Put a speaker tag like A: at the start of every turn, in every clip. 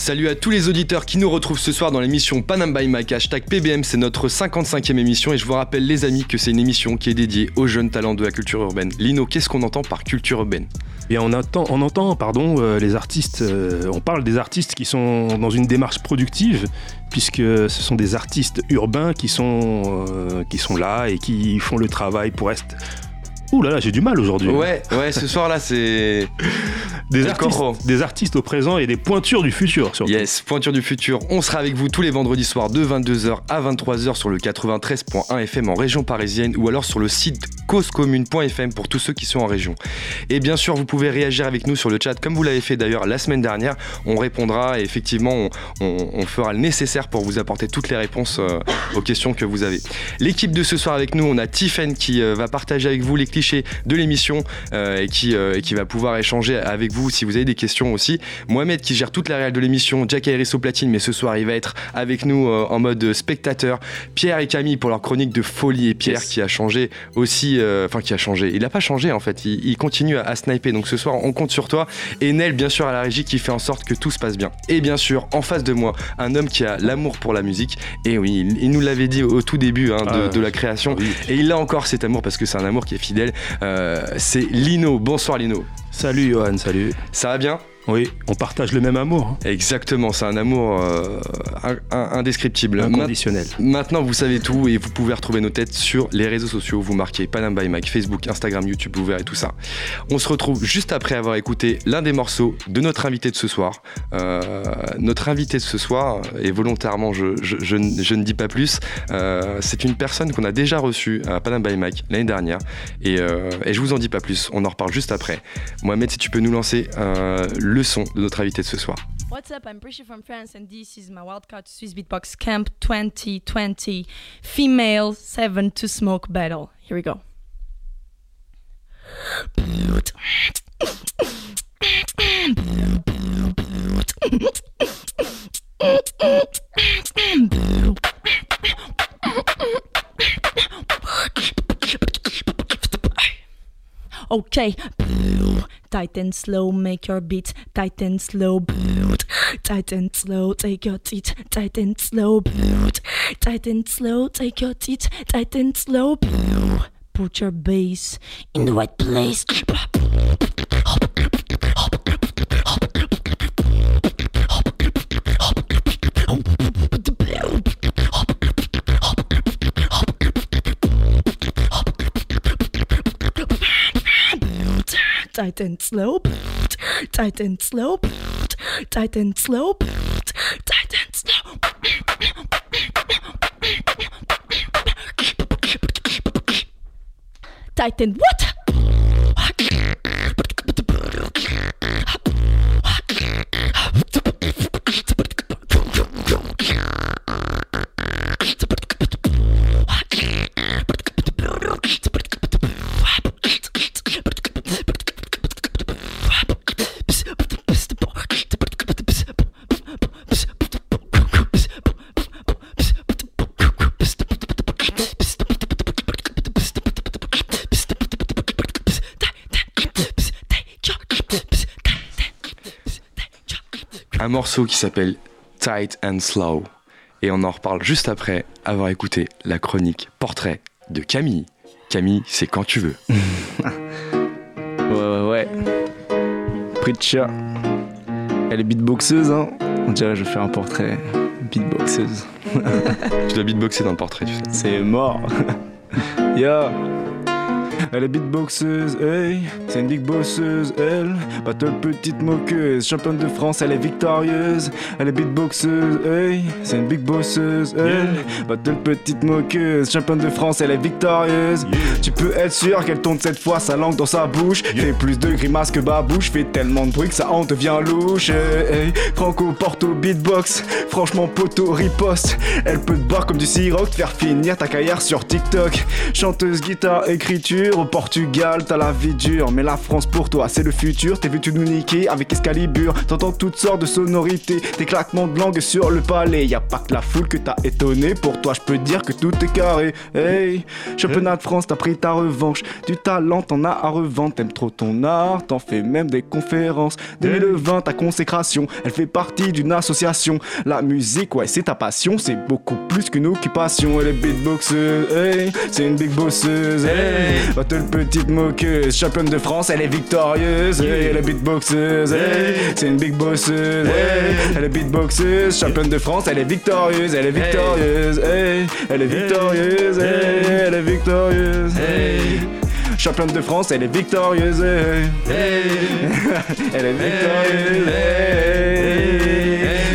A: Salut à tous les auditeurs qui nous retrouvent ce soir dans l'émission Panam by Mac. Hashtag PBM, c'est notre 55e émission et je vous rappelle les amis que c'est une émission qui est dédiée aux jeunes talents de la culture urbaine. Lino, qu'est-ce qu'on entend par culture urbaine?
B: Et on on entend pardon, euh, les artistes, euh, on parle des artistes qui sont dans une démarche productive, puisque ce sont des artistes urbains qui sont, euh, qui sont là et qui font le travail pour être Ouh là là, j'ai du mal aujourd'hui.
A: Ouais, ouais, ce soir-là, c'est.
B: Des artistes, des artistes au présent et des pointures du futur, surtout.
A: Yes, pointures du futur. On sera avec vous tous les vendredis soirs de 22h à 23h sur le 93.1 FM en région parisienne ou alors sur le site causecommune.fm pour tous ceux qui sont en région. Et bien sûr, vous pouvez réagir avec nous sur le chat comme vous l'avez fait d'ailleurs la semaine dernière. On répondra et effectivement, on, fera le nécessaire pour vous apporter toutes les réponses euh, aux questions que vous avez. L'équipe de ce soir avec nous, on a Tiffen qui euh, va partager avec vous les clichés de l'émission euh, et, qui, euh, et qui va pouvoir échanger avec vous si vous avez des questions aussi. Mohamed qui gère toute la réelle de l'émission, Jack Harris au platine, mais ce soir il va être avec nous euh, en mode spectateur. Pierre et Camille pour leur chronique de folie et Pierre qui a changé aussi, enfin qui a changé. Il n'a pas changé en fait, il, continue à, sniper. Donc ce soir on compte sur toi. Et Nel bien sûr à la régie qui fait en sorte que tout se passe bien. Et bien sûr en face de moi un homme qui a l'amour pour la musique. Et oui, il, nous l'avait dit au tout début hein, de, ah, la création. Et il a encore cet amour parce que c'est un amour qui est fidèle. Euh, c'est Lino. Bonsoir Lino.
B: Salut Johan, salut.
A: Ça va bien?
B: Oui, on partage le même amour.
A: Hein. Exactement, c'est un amour euh, indescriptible.
B: Inconditionnel.
A: maintenant, vous savez tout et vous pouvez retrouver nos têtes sur les réseaux sociaux. Vous marquez Panam by Mike, Facebook, Instagram, YouTube, vous verrez tout ça. On se retrouve juste après avoir écouté l'un des morceaux de notre invité de ce soir. Euh, notre invité de ce soir, et volontairement, je, ne dis pas plus, euh, c'est une personne qu'on a déjà reçue à Panam by Mike l'année dernière. Et, et, je vous en dis pas plus, on en reparle juste après. Mohamed, si tu peux nous lancer le de notre invité de ce soir.
C: What's up? I'm Prisha from France, and this is my wildcard Swiss Beatbox Camp 2020 Female 7 to Smoke Battle. Here we go. Okay. Tight and slow, make your beat. Tight and slow. Tight and slow, take your teeth. Tight and slow. Tight and slow, take your teeth. Tight and slow. Put your bass in the right place. Tight and slow, tight and slow, tight and slow, tight slow. Tight what?
A: Morceau qui s'appelle Tight and Slow. Et on en reparle juste après avoir écouté la chronique Portrait de Camille. Camille, c'est quand tu veux.
D: ouais, ouais, ouais. Pritcha. Elle est beatboxeuse, hein. On dirait que je fais un portrait beatboxeuse.
A: tu dois beatboxer dans le portrait, tu sais.
D: C'est mort. Yo. Elle est beatboxeuse, hey, c'est une big bosseuse, elle. Battle petite moqueuse, championne de France, elle est victorieuse. Elle est beatboxeuse, hey, c'est une big bosseuse, elle. Battle petite moqueuse, championne de France, elle est victorieuse. Tu peux être sûr qu'elle tourne cette fois sa langue dans sa bouche. Fait plus de grimaces que babouche, fait tellement de bruit que ça en devient louche. Hey, Franco Porto beatbox, franchement poteau riposte. Elle peut te boire comme du sirop, te faire finir ta carrière sur TikTok. Chanteuse, guitare, écriture Au Portugal, t'as la vie dure. Mais la France pour toi, c'est le futur. T'es vu, tu nous niquer avec Excalibur. T'entends toutes sortes de sonorités. Des claquements de langue sur le palais. Y a pas que la foule que t'as étonné. Pour toi, je peux dire que tout est carré. Hey, championnat de France, t'as pris ta revanche. Du talent, t'en as à revendre. T'aimes trop ton art, t'en fais même des conférences. 2020, ta consécration, elle fait partie d'une association. La musique, ouais, c'est ta passion. C'est beaucoup plus qu'une occupation. Elle est beatboxeuse, hey, c'est une big bosseuse. Hey, battle petite moqueuse, championne de France, elle est victorieuse. Hey, elle est beatboxeuse, hey, c'est une big bosseuse. Hey, elle est beatboxeuse, championne de France, elle est victorieuse. Elle est victorieuse, elle est victorieuse, elle est victorieuse. Championne de France, elle est victorieuse. Elle est victorieuse.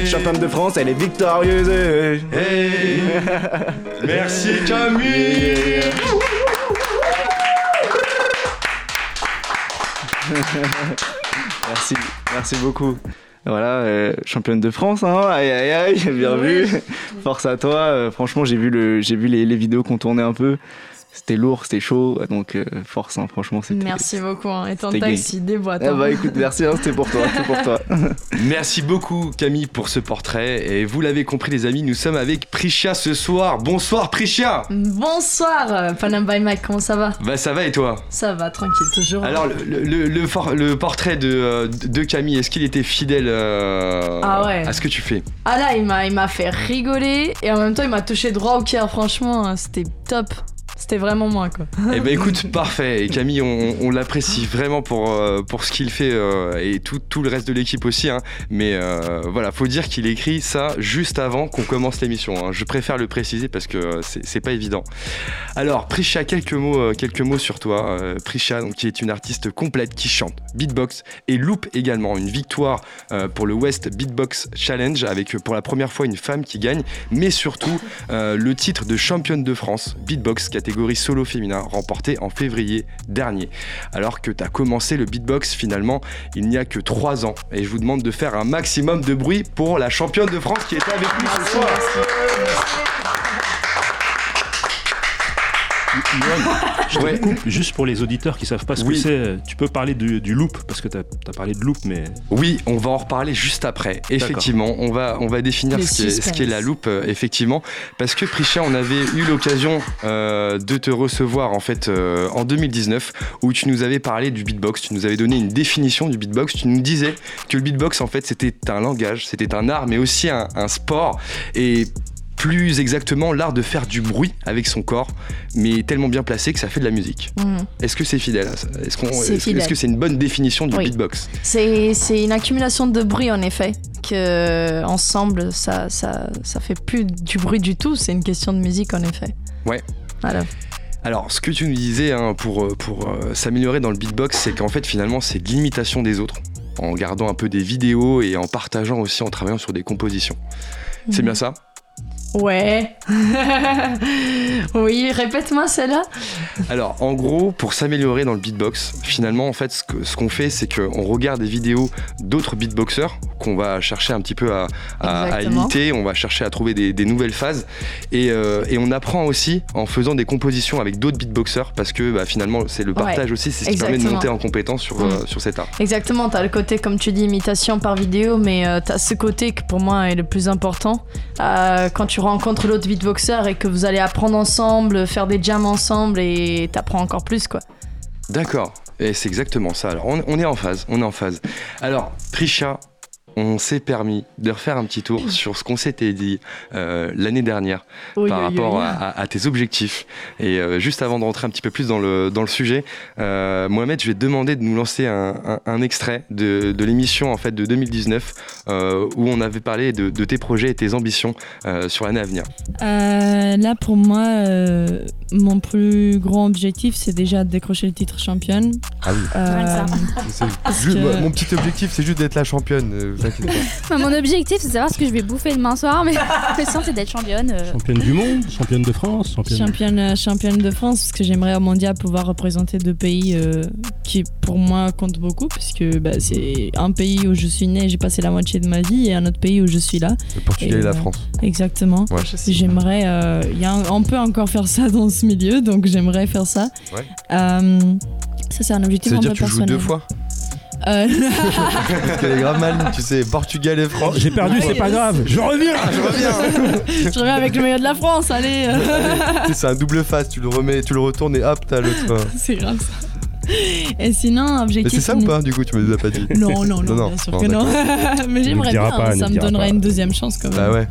D: Championne de France, elle est victorieuse.
A: Merci Camille
D: Merci, merci beaucoup. Voilà, euh, championne de France, hein. aïe aïe aïe, bien vu. Force à toi. Euh, franchement, j'ai vu, le, j'ai vu les, les vidéos qu'on tournait un peu. C'était lourd, c'était chaud, donc euh, force, hein, franchement. C'était,
C: Merci beaucoup. Hein. Et ton taxi déboîte.
D: Ah
C: hein.
D: bah écoute, merci, hein, c'était pour toi, c'était pour toi.
A: Merci beaucoup Camille pour ce portrait et vous l'avez compris les amis, nous sommes avec Prisha ce soir. Bonsoir Prisha
C: Bonsoir, euh, Panam by Mike, comment ça va?
A: Bah ça va et toi?
C: Ça va, tranquille, toujours.
A: Alors le, le- le- le for- le portrait de, euh, de Camille, est-ce qu'il était fidèle euh,
C: Ah ouais.
A: à ce que tu fais?
C: Ah là, il m'a, il m'a fait rigoler et en même temps, il m'a touché droit au cœur. Franchement, hein, c'était top. C'était vraiment moi, quoi.
A: Eh ben écoute, parfait. Et Camille, on, on l'apprécie vraiment pour, euh, pour ce qu'il fait euh, et tout, tout le reste de l'équipe aussi. hein. Mais euh, voilà, faut dire qu'il écrit ça juste avant qu'on commence l'émission. hein. Je préfère le préciser parce que c'est pas évident. Alors, Prisha, quelques mots, quelques mots sur toi. Prisha, donc, qui est une artiste complète qui chante, beatbox et loop également. Une victoire pour le West Beatbox Challenge avec pour la première fois une femme qui gagne, mais surtout le titre de championne de France beatbox catégorie solo féminin remporté en février dernier. Alors que tu as commencé le beatbox finalement il n'y a que 3 ans. Et je vous demande de faire un maximum de bruit pour la championne de France qui était avec nous ce soir.
B: Je te
A: Ouais.
B: coupe, juste pour les auditeurs qui savent pas ce
A: Oui.
B: que c'est, tu peux parler du, du loop, parce que tu as, parlé de loop, mais
A: Oui, on va en reparler juste après. Effectivement, on va, on va définir ce qu'est, ce qu'est
C: suspense.
A: la loupe, euh, effectivement. Parce que Prisha, on avait eu l'occasion euh, de te recevoir en fait euh, en 2019 où tu nous avais parlé du beatbox, tu nous avais donné une définition du beatbox, tu nous disais que le beatbox en fait c'était un langage, c'était un art mais aussi un, un sport et plus exactement l'art de faire du bruit avec son corps mais tellement bien placé que ça fait de la musique.
C: Mhm.
A: Est-ce que c'est fidèle à ça? Est-ce, que c'est une bonne définition du
C: Oui.
A: beatbox?
C: C'est, une accumulation de bruit en effet, que ensemble ça, ça, ça fait plus du bruit du tout, c'est une question de musique en effet.
A: Ouais.
C: Voilà.
A: Alors, ce que tu nous disais hein, pour, euh, pour euh, s'améliorer dans le beatbox, c'est qu'en fait, finalement, c'est de l'imitation des autres, en regardant un peu des vidéos et en partageant aussi, en travaillant sur des compositions. C'est
C: Mhm.
A: bien ça?
C: Ouais. oui, répète-moi celle-là.
A: Alors, en gros, pour s'améliorer dans le beatbox, finalement, en fait, ce qu'on fait, c'est qu'on regarde des vidéos d'autres beatboxers qu'on va chercher un petit peu à, à- à
C: Exactement.
A: imiter, on va chercher à trouver des, des nouvelles phases et, euh, et on apprend aussi en faisant des compositions avec d'autres beatboxers parce que bah, finalement, c'est le partage aussi, c'est ce qui permet de monter en compétence sur,
C: Mm.
A: euh, sur cet art.
C: Exactement, t'as le côté, comme tu dis, imitation par vidéo, mais euh, t'as ce côté que pour moi est le plus important. Quand tu rencontres l'autre beatboxer et que vous allez apprendre ensemble, faire des jams ensemble et t'apprends encore plus quoi.
A: D'accord, et c'est exactement ça. Alors on, est en phase, on est en phase. Alors Prisha, on s'est permis de refaire un petit tour sur ce qu'on s'était dit euh, l'année dernière
C: Oui,
A: par
C: oui,
A: rapport
C: oui.
A: à, tes objectifs. Et euh, juste avant de rentrer un petit peu plus dans le, dans le sujet, euh, Mohamed, je vais te demander de nous lancer un, un- un extrait de, de l'émission en fait de 2019 euh, où on avait parlé de, de tes projets et tes ambitions euh, sur l'année à venir.
E: Euh, là, pour moi, euh, mon plus grand objectif, c'est déjà de décrocher le titre championne.
F: Ah oui.
E: Euh,
F: Mon petit objectif, c'est juste d'être la championne.
A: T'inquiète pas.
F: Mon objectif, c'est de savoir ce que je vais bouffer demain soir, mais le sens, c'est d'être championne. euh.
B: Championne du monde, championne de France, championne.
E: Championne, euh, championne de France, parce que j'aimerais au mondial pouvoir représenter deux pays euh, qui pour moi comptent beaucoup, puisque bah, c'est un pays où je suis née, j'ai passé la moitié de ma vie, et un autre pays où je suis là.
A: Le Portugal et,
E: Et,
A: la
E: euh,
A: France.
E: Exactement.
A: Ouais.
E: J'aimerais, euh, il y a un- on peut encore faire ça dans ce milieu, donc j'aimerais faire ça.
A: Ouais.
E: Euh, ça c'est un objectif
A: Ça veut
E: un
A: dire
E: peu
A: que tu joues
E: personnel.
A: deux fois
E: Euh,
A: Parce qu'elle est grave mal, tu sais, Portugal et France.
B: J'ai perdu, c'est pas grave. Je reviens.
A: Ah, je reviens
E: je reviens avec le meilleur de la France, allez.
A: C'est un double face, tu le remets, tu le retournes et hop, t'as l'autre.
E: c'est grave ça. Et sinon,
A: Mais
E: objectif.
A: c'est ça ou pas, du coup, tu me l'as pas dit?
E: Non, non, non,
A: Non, non.
E: bien sûr que non. Mais j'aimerais bien,
B: pas,
E: ça
B: le
E: me donnerait une deuxième chance quand même.
A: Bah ouais.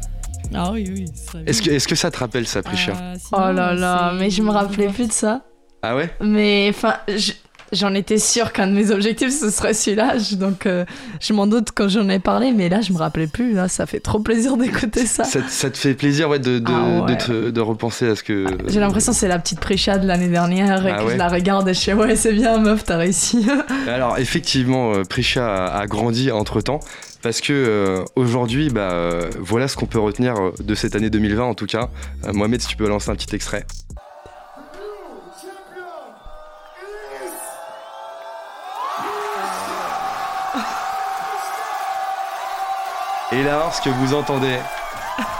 E: Ah oui, oui.
A: Est-ce que, est-ce que ça te rappelle ça, Prisha
E: Euh, sinon,
G: Oh là là, mais je me rappelais plus de ça.
A: Ah ouais?
G: Mais enfin, je- j'en étais sûre qu'un de mes objectifs ce serait celui-là. Donc euh, je m'en doute quand j'en ai parlé, mais là je me rappelais plus. Là, ça fait trop plaisir d'écouter ça.
A: ça, te- ça te fait plaisir ouais, de, de,
G: Ah ouais.
A: de, te- de repenser à ce que.
G: J'ai l'impression que c'est la petite Prisha de l'année dernière et
A: Ah
G: que
A: ouais
G: je la regarde et je fais ouais c'est bien meuf t'as réussi.
A: Alors effectivement, euh, Prisha a, a grandi entre temps. Parce que euh, aujourd'hui, bah, euh, voilà ce qu'on peut retenir de cette année 2020 en tout cas. Euh, Mohamed, si tu peux lancer un petit extrait. Et là, ce que vous entendez,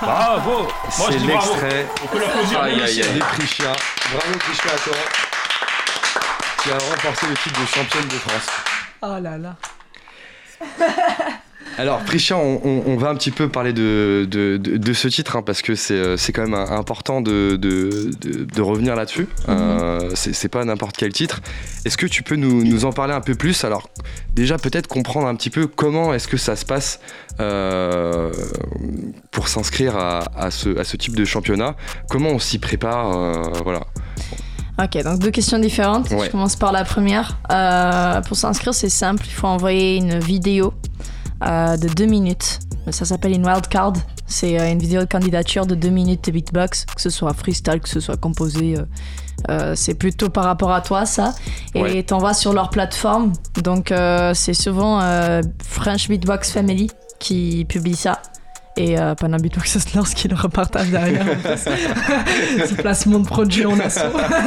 B: Bravo.
A: C'est l'extrait
B: On peut l'applaudir.
A: Aïe aïe aïe, Prisha. Bravo Prisha à toi. Qui a remporté le titre de championne de France.
G: Oh là là.
A: Alors Prisha, on, on- on va un petit peu parler de, de, de- de ce titre hein, parce que c'est euh, quand même important de, revenir là-dessus. Euh, c'est c'est pas n'importe quel titre. Est-ce que tu peux nous, nous en parler un peu plus? Alors déjà peut-être comprendre un petit peu comment est-ce que ça se passe euh, pour s'inscrire à, à ce, à ce type de championnat? Comment on s'y prépare euh, Voilà.
G: Ok, donc deux questions différentes.
A: Ouais.
G: Je commence par la première. Pour s'inscrire, c'est simple. Il faut envoyer une vidéo euh, de deux minutes. Ça s'appelle une wildcard. C'est euh, une vidéo de candidature de deux minutes de beatbox, que ce soit freestyle, que ce soit composé. euh, c'est plutôt par rapport à toi, ça. Et
A: Ouais.
G: t'envoies sur leur plateforme. Donc, c'est souvent French Beatbox Family qui publie ça. Et euh, Panam Beatbox Hustlers qui le repartage derrière. C'est placement de produit en assaut.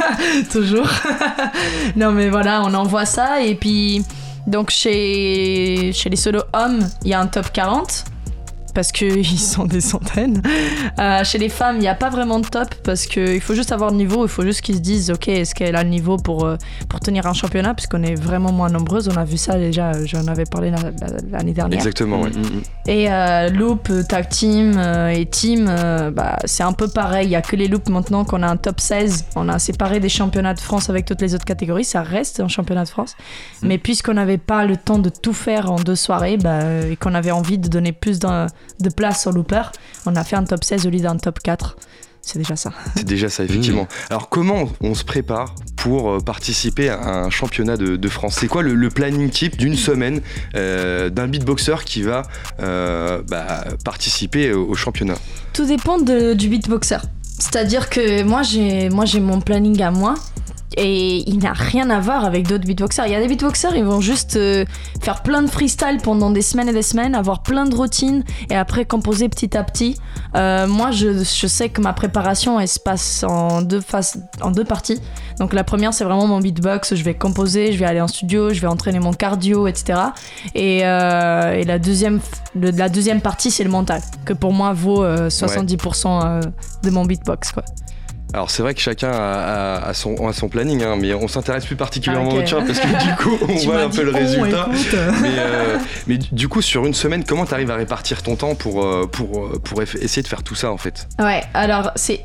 G: Toujours. non, mais voilà, on envoie ça. Et puis, donc, chez, chez les solo hommes, il y a un top 40. Parce qu'ils sont des centaines. Euh, chez les femmes, il n'y a pas vraiment de top parce qu'il faut juste avoir le niveau. Il faut juste qu'ils se disent Ok, est-ce qu'elle a le niveau pour, euh, pour tenir un championnat? Puisqu'on est vraiment moins nombreuses. On a vu ça déjà, j'en avais parlé la- la- l'année dernière.
A: Exactement. ouais.
G: Et euh, loop, tag team et team, euh, bah, c'est un peu pareil. Il y a que les loops maintenant qu'on a un top 16. On a séparé des championnats de France avec toutes les autres catégories. Ça reste un championnat de France. Mais puisqu'on n'avait pas le temps de tout faire en deux soirées bah, et qu'on avait envie de donner plus d'un- de place au looper, on a fait un top 16 au lieu d'un top 4. C'est déjà ça.
A: C'est déjà ça, effectivement. Alors, comment on se prépare pour euh, participer à un championnat de, de France? C'est quoi le, le planning type d'une semaine euh, d'un beatboxer qui va euh, bah, participer au, au championnat?
G: Tout dépend de- du beatboxer. C'est-à-dire que moi j'ai moi j'ai mon planning à moi et il n'a rien à voir avec d'autres beatboxers. Il y a des beatboxers, ils vont juste euh, faire plein de freestyle pendant des semaines et des semaines, avoir plein de routines et après composer petit à petit. Euh, moi, je, je sais que ma préparation, elle se passe en deux phases, en deux parties. Donc la première, c'est vraiment mon beatbox. Je vais composer, je vais aller en studio, je vais entraîner mon cardio, etc. Et, euh, et la deuxième, le- la deuxième partie, c'est le mental, que pour moi vaut euh, 70% euh, de mon beatbox, quoi.
A: Alors c'est vrai que chacun a, a- a son, a son planning, hein, mais on s'intéresse plus particulièrement
G: Ah,
A: au tien parce que du coup on voit un peu le résultat. Mais, euh, mais du coup sur une semaine, comment tu arrives à répartir ton temps pour, euh, pour, euh, pour essayer de faire tout ça en fait?
G: Ouais, alors c'est.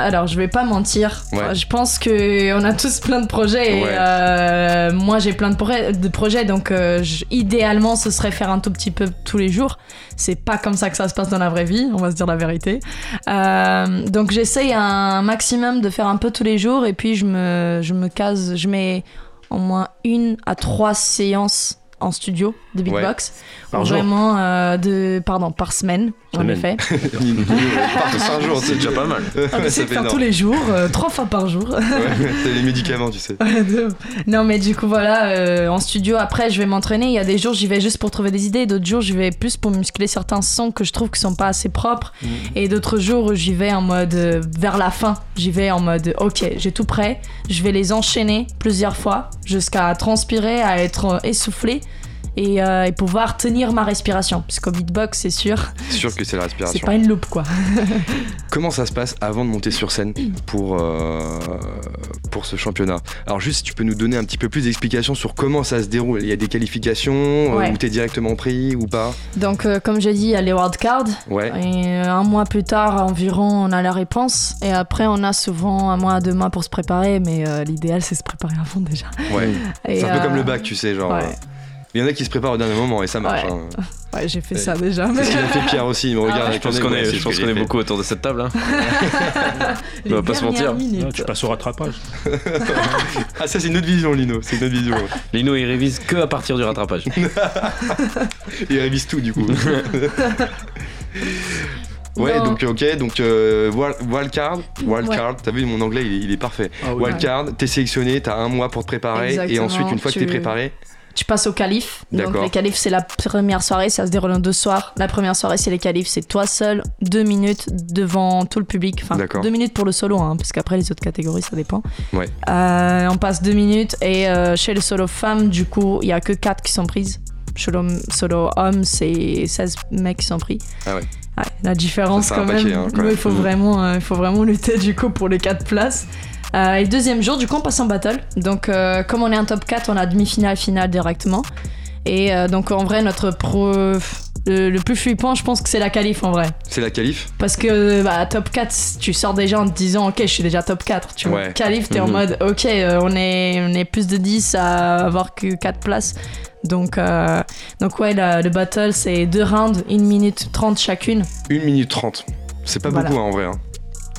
G: Alors, je vais pas mentir.
A: Ouais.
G: Je pense que on a tous plein de projets. Et,
A: Ouais.
G: euh, moi, j'ai plein de, pro- de projets, donc euh, je- idéalement, ce serait faire un tout petit peu tous les jours. C'est pas comme ça que ça se passe dans la vraie vie. On va se dire la vérité. Euh, donc, j'essaye un maximum de faire un peu tous les jours, et puis je me, je me case, je mets au moins une à trois séances en studio de beatbox.
B: Par
G: Ou
B: jour.
G: Vraiment, euh, de, pardon, par semaine, en
B: Semaine.
G: effet.
A: Par 5 jours,
H: C'est déjà pas mal.
G: On
A: Ouais,
G: essaie de faire tous les jours, euh, trois fois par jour.
A: Ouais, T'as les médicaments, tu sais.
G: Ouais, non mais du coup voilà, euh, en studio après je vais m'entraîner. Il y a des jours j'y vais juste pour trouver des idées, d'autres jours j'y vais plus pour muscler certains sons que je trouve qui sont pas assez propres.
A: Mm.
G: Et d'autres jours j'y vais en mode euh, vers la fin. J'y vais en mode ok j'ai tout prêt, je vais les enchaîner plusieurs fois jusqu'à transpirer, à être euh, essoufflé. Et, euh, et pouvoir tenir ma respiration. Parce qu'au beatbox, c'est sûr,
A: C'est sûr que c'est la
G: c'est
A: respiration.
G: pas une loupe quoi.
A: Comment ça se passe avant de monter sur scène pour, euh, pour ce championnat? Alors juste, si tu peux nous donner un petit peu plus d'explications sur comment ça se déroule. Il y a des qualifications euh,
G: Ouais.
A: où t'es directement pris ou pas?
G: Donc, euh, comme j'ai dit, il y a les wildcards.
A: Ouais.
G: Et un mois plus tard, environ, on a la réponse. Et après, on a souvent un mois, deux mois pour se préparer. Mais l'idéal, c'est se préparer avant déjà.
A: Ouais. C'est un peu comme le bac, tu sais, genre.
G: Ouais,
A: Il y en a qui se préparent au dernier moment et ça marche.
G: Ouais.
A: hein.
G: ouais j'ai fait
A: Ouais.
G: ça déjà. mais-
A: C'est ce qu'il a fait Pierre aussi, il me regarde
G: ouais.
A: avec
H: Je pense qu'on est, je pense qu'on est beaucoup autour de cette table. hein. On va pas se mentir.
B: Ah, tu passes au rattrapage.
A: Ah, ça, c'est une autre vision, Lino. C'est une autre vision. ouais.
H: Lino, il révise que à partir du rattrapage.
A: Il révise tout, du coup. Ouais,
G: Non.
A: donc ok, donc euh, wild- wildcard, wildcard,
G: Ouais.
A: t'as vu mon anglais il est, il est parfait.
B: Ah oui.
A: Wildcard, t'es sélectionné, t'as un mois pour te préparer et ensuite une fois que t'es préparé,
G: Tu passes au calife. Donc, les califs, c'est la première soirée. Ça se déroule en deux soirs. La première soirée, c'est les califs. C'est toi seul, deux minutes devant tout le public. Enfin, deux minutes pour le solo, hein, parce qu'après, les autres catégories, ça dépend.
A: Ouais.
G: Euh, on passe deux minutes. Et euh, chez le solo femme, du coup, il y a que quatre qui sont prises. Solo, solo homme, c'est 16 mecs qui sont pris.
A: Ah ouais.
G: la différence
A: Ça,
G: quand
A: paquet,
G: même.
A: hein, quand
G: Nous,
A: même.
G: il faut
A: Mhm.
G: vraiment, euh, faut vraiment lutter du coup pour les quatre places. Euh, et deuxième jour, du coup, on passe en battle. Donc, euh, comme on est en top 4, on a demi-finale, finale directement. Et euh, donc, en vrai, notre pro. Le, le plus flippant, je pense que c'est la qualif en vrai.
A: c'est la qualif?
G: Parce que bah, top 4, tu sors déjà en te disant, ok, je suis déjà top 4. Tu vois,
A: Ouais.
G: qualif, t'es en
H: Mhm.
G: mode, ok, euh, on, est, on est plus de 10 à avoir que 4 places. Donc, euh, donc ouais, la- le battle, c'est deux rounds, 1 minute 30 chacune.
A: 1 minute 30. C'est pas
G: Voilà.
A: beaucoup hein, en vrai. hein.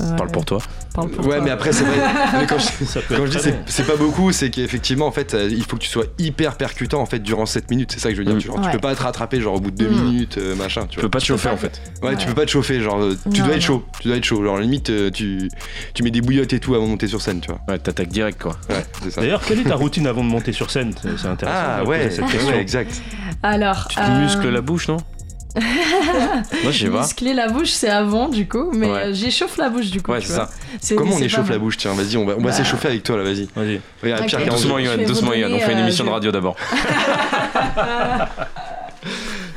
G: Euh,
H: Parle pour toi.
G: Parle pour
A: Ouais,
G: toi.
A: mais après c'est vrai. mais quand je, quand dis c'est, pas beaucoup, c'est qu'effectivement en fait euh, il faut que tu sois hyper percutant en fait durant 7 minutes. C'est ça que je veux dire.
H: Mm.
A: Tu, genre, tu peux pas te rattraper genre au bout de 2
G: Mm.
A: minutes euh, machin. Tu
H: peux pas te chauffer
G: pas
H: en fait.
A: Ouais, tu peux pas te chauffer. Genre euh, tu
G: Non,
A: dois être chaud. Tu dois être chaud. Genre limite tu tu mets des bouillottes et tout avant de monter sur scène. Tu vois.
H: Ouais, t'attaques direct quoi.
A: Ouais, c'est ça.
B: D'ailleurs, quelle est ta routine avant de monter sur scène? C'est intéressant.
A: Ah ouais,
B: cette question.
A: ouais, exact.
G: Alors.
H: Tu te
G: euh,
H: muscles la bouche, non? Moi, je sais pas.
G: Muscler la bouche, c'est avant du coup, mais
H: Ouais.
G: euh, j'échauffe la bouche du coup.
H: Ouais,
G: tu
H: c'est
G: vois.
H: ça.
G: C'est-
A: Comment on
G: c'est
A: échauffe
G: pas
A: la bouche Tiens, vas-y, on va, on va
G: Bah.
A: s'échauffer avec toi là, vas-y.
B: Vas-y.
A: Regarde,
G: Ok.
A: Pierre
H: Doucement.
G: Je
H: Yoann,
G: vais vous
H: doucement, Yoann. On fait une
G: donner,
H: émission de
G: euh,
H: radio d'abord.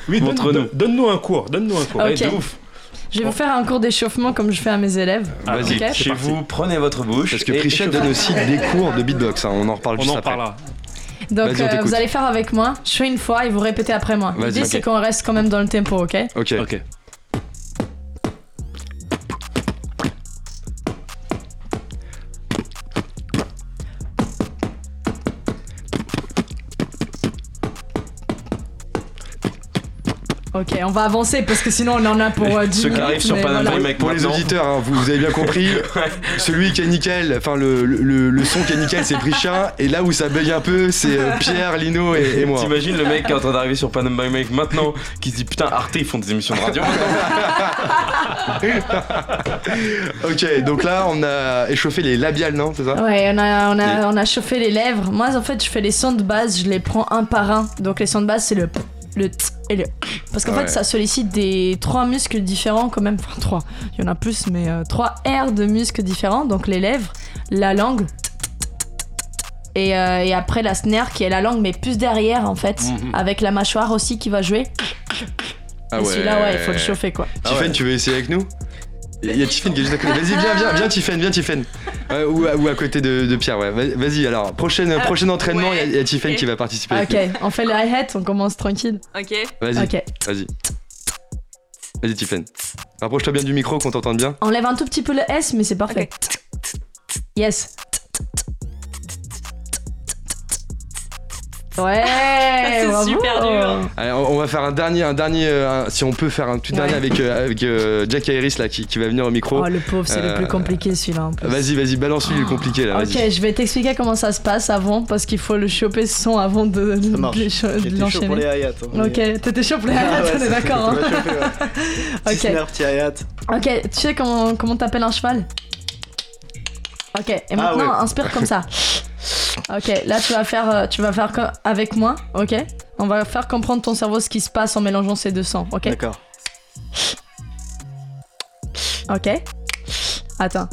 B: Oui, donne-
H: Montre-nous.
B: donne- donne-nous un cours. Donne-nous un cours.
G: Ok.
H: Ouais, de ouf.
G: Je vais vous faire un cours d'échauffement comme je fais à mes élèves.
A: Vas-y.
G: Ok.
H: Chez vous, prenez votre bouche.
A: Parce que
H: et
A: Prichel donne aussi des cours de beatbox, hein, on en reparle
B: On
A: juste
B: en
A: après.
B: parlera.
G: Donc euh, vous allez faire avec moi. Je fais une fois et vous répétez après moi.
A: Vas-y.
G: L'idée c'est
H: Ok.
G: qu'on reste quand même dans le tempo, ok?
A: Ok.
H: Ok.
G: Ok, on va avancer parce que sinon on en a pour euh, 10
H: Ceux qui arrivent sur Panama
G: voilà.
H: Mec
A: Pour les
H: maintenant.
A: auditeurs, hein, vous, vous avez bien compris, celui qui est nickel, enfin le, le, le son qui est nickel c'est Prisha, et là où ça bug un peu c'est euh, Pierre, Lino et, et moi.
H: T'imagines le mec qui est en train d'arriver sur Panama by Mike maintenant, qui se dit putain Arte ils font des émissions de radio
A: Ok, donc là on a échauffé les labiales, non C'est ça?
G: Ouais, on a, on, a, on a chauffé les lèvres. Moi, en fait, je fais les sons de base, je les prends un par un. Donc, les sons de base, c'est le le t et le. Parce qu'en
A: Ouais.
G: fait, ça sollicite des trois muscles différents, quand même. Enfin, trois. Il y en a plus, mais euh, trois R de muscles différents. Donc, les lèvres, la langue. Et, euh, et après, la snare qui est la langue, mais plus derrière, en fait. Avec la mâchoire aussi qui va jouer.
A: Ah
G: et celui-là, ouais, il faut le chauffer, quoi.
A: Tiffen, tu veux essayer avec nous? Il y a Tiffen qui est juste à côté. Vas-y, viens, viens, viens, Tiffen, viens, Tiffen. Ouais, ou, à- ou à côté de, de Pierre, ouais. Vas- Vas-y, alors, prochain, prochain entraînement, il y a- il y, a Tiffen qui va participer.
G: Ok, on fait le hi-hat, on commence tranquille.
C: Ok.
A: Vas-y, vas-y. Vas-y, Tiffen. Rapproche-toi bien du micro, qu'on t'entende bien.
G: Enlève un tout petit peu le S, mais c'est parfait. Yes. Ouais,
E: C'est super dur.
A: Allez, on on va faire un dernier, un dernier, euh, un- si on peut faire un tout
G: Ouais.
A: dernier avec, euh, avec euh, Jack Harris là qui, qui va venir au micro.
G: Oh, le pauvre, c'est le plus compliqué celui-là.
A: Vas-y, vas-y, balance-lui le compliqué là.
G: Ok, je vais t'expliquer comment ça se passe avant parce qu'il faut le choper ce son avant de,
I: chaud pour
G: l'enchaîner.
I: les hein,
G: Ok, t'étais chaud pour les
I: Ah
G: hayats,
I: ouais,
G: on est d'accord. hein. Ok.
I: snare, petit hayat.
G: Ok, tu sais comment comment t'appelles un cheval? Ok, et
I: Ah
G: maintenant
I: ouais.
G: inspire comme ça. Ok, là tu vas faire, euh, tu vas faire avec moi, ok? On va faire comprendre ton cerveau ce qui se passe en mélangeant ces deux sons, ok?
I: D'accord.
G: Ok. Attends.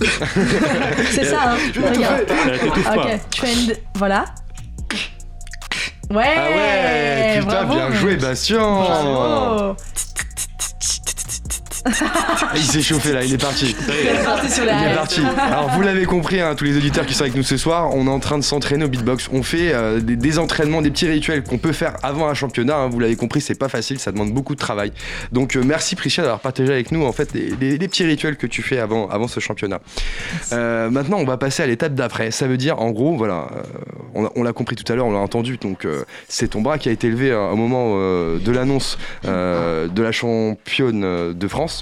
G: C'est ça, hein? Regarde. Ok, tu fais une. Voilà. Ouais
A: Ah ouais, putain,
G: bravo.
A: bien joué, Bastien.
G: Bravo
A: Il s'est chauffé là, il est parti.
G: Il est parti sur les
A: Il est
G: hayats.
A: parti. Alors vous l'avez compris, hein, tous les auditeurs qui sont avec nous ce soir, on est en train de s'entraîner au beatbox. On fait euh, des, des entraînements, des petits rituels qu'on peut faire avant un championnat. hein. vous l'avez compris, c'est pas facile, ça demande beaucoup de travail. Donc euh, merci Prisha d'avoir partagé avec nous en fait les, les- les petits rituels que tu fais avant, avant ce championnat. Euh, maintenant, on va passer à l'étape d'après. Ça veut dire, en gros, voilà, on, l'a compris tout à l'heure, on l'a entendu. Donc c'est ton bras qui a été levé euh, au moment de l'annonce de la championne de France.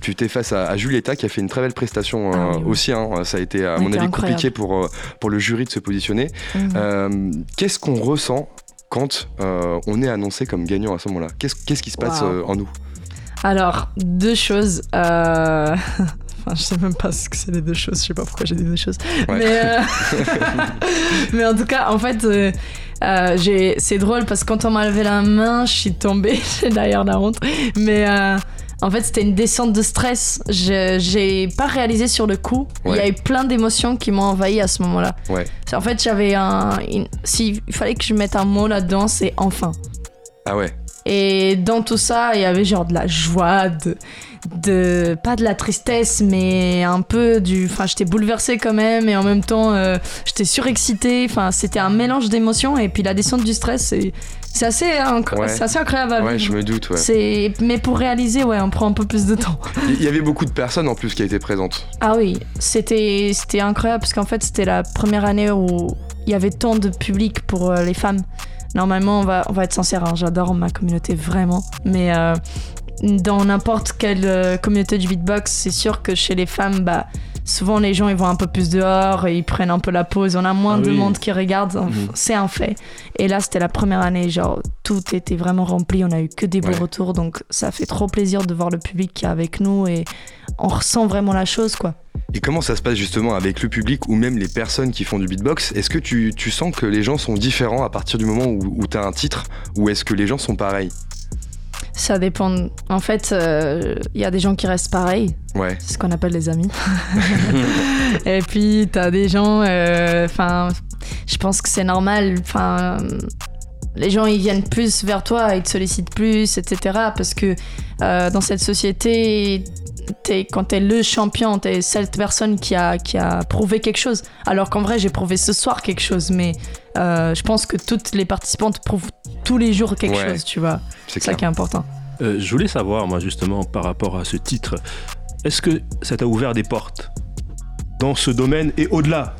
A: Tu t'es face à, à Julieta qui a fait une très belle prestation euh,
G: Ah oui,
A: aussi. hein. Ça a été, à mon avis,
G: incroyable.
A: compliqué pour, euh, pour le jury de se positionner.
G: Mhm.
A: Euh, Qu'est-ce qu'on ressent quand on est annoncé comme gagnant à ce moment-là? Qu'est-ce qu'est-ce qui se passe en nous?
G: Alors, deux choses. euh, Enfin, je sais même pas ce que c'est les deux choses. Je sais pas pourquoi j'ai dit deux choses.
A: Ouais.
G: Mais, euh, mais en tout cas, en fait, euh, c'est drôle parce que quand on m'a levé la main, je suis tombée. J'ai d'ailleurs la honte. Mais en fait, c'était une descente de stress. Je- J'ai pas réalisé sur le coup. Il y a eu plein d'émotions qui m'ont envahi à ce moment-là.
A: Ouais.
G: En fait, j'avais un. S'il fallait que je mette un mot là-dedans, c'est enfin.
A: Ah ouais
G: Et dans tout ça, il y avait genre de la joie, de, de pas de la tristesse, mais un peu du. Enfin, j'étais bouleversée quand même, et en même temps, euh, j'étais surexcitée. Enfin, c'était un mélange d'émotions, et puis la descente du stress, c'est assez, inc-
A: Ouais.
G: c'est assez incroyable à
A: Ouais,
G: vivre.
A: je me doute. ouais.
G: Mais pour réaliser, ouais, on prend un peu plus de temps.
A: Il y avait beaucoup de personnes en plus qui étaient présentes.
G: Ah oui, c'était c'était incroyable parce qu'en fait c'était la première année où il y avait tant de public pour euh, les femmes. Normalement, on va on va être sincère, hein, j'adore ma communauté vraiment, mais euh, dans n'importe quelle euh, communauté du beatbox, c'est sûr que chez les femmes, bah souvent les gens ils vont un peu plus dehors et ils prennent un peu la pause. On a moins
B: Ah
G: de
B: oui.
G: monde qui regarde,
A: Mhm.
G: c'est un fait. Et là, c'était la première année, genre tout était vraiment rempli, on a eu que des beaux retours, donc ça fait trop plaisir de voir le public qui est avec nous et on ressent vraiment la chose quoi.
A: Et comment ça se passe justement avec le public ou même les personnes qui font du beatbox? Est-ce que tu, tu sens que les gens sont différents à partir du moment où, où tu as un titre? Ou est-ce que les gens sont pareils?
G: Ça dépend. En fait, euh, il y a des gens qui restent pareils,
A: Ouais.
G: c'est ce qu'on appelle les amis. Et puis, t'as des gens. euh, Enfin, je pense que c'est normal. Enfin, les gens, ils viennent plus vers toi, ils te sollicitent plus, etc. Parce que euh, dans cette société, t'es- quand t'es le champion, t'es cette personne qui a, qui a prouvé quelque chose. Alors qu'en vrai, j'ai prouvé ce soir quelque chose, mais euh, je pense que toutes les participantes prouvent tous les jours quelque
A: Ouais.
G: chose, tu vois.
A: C'est
G: ça qui est important.
B: Euh, je voulais savoir, moi, justement, par rapport à ce titre, est-ce que ça t'a ouvert des portes dans ce domaine et au-delà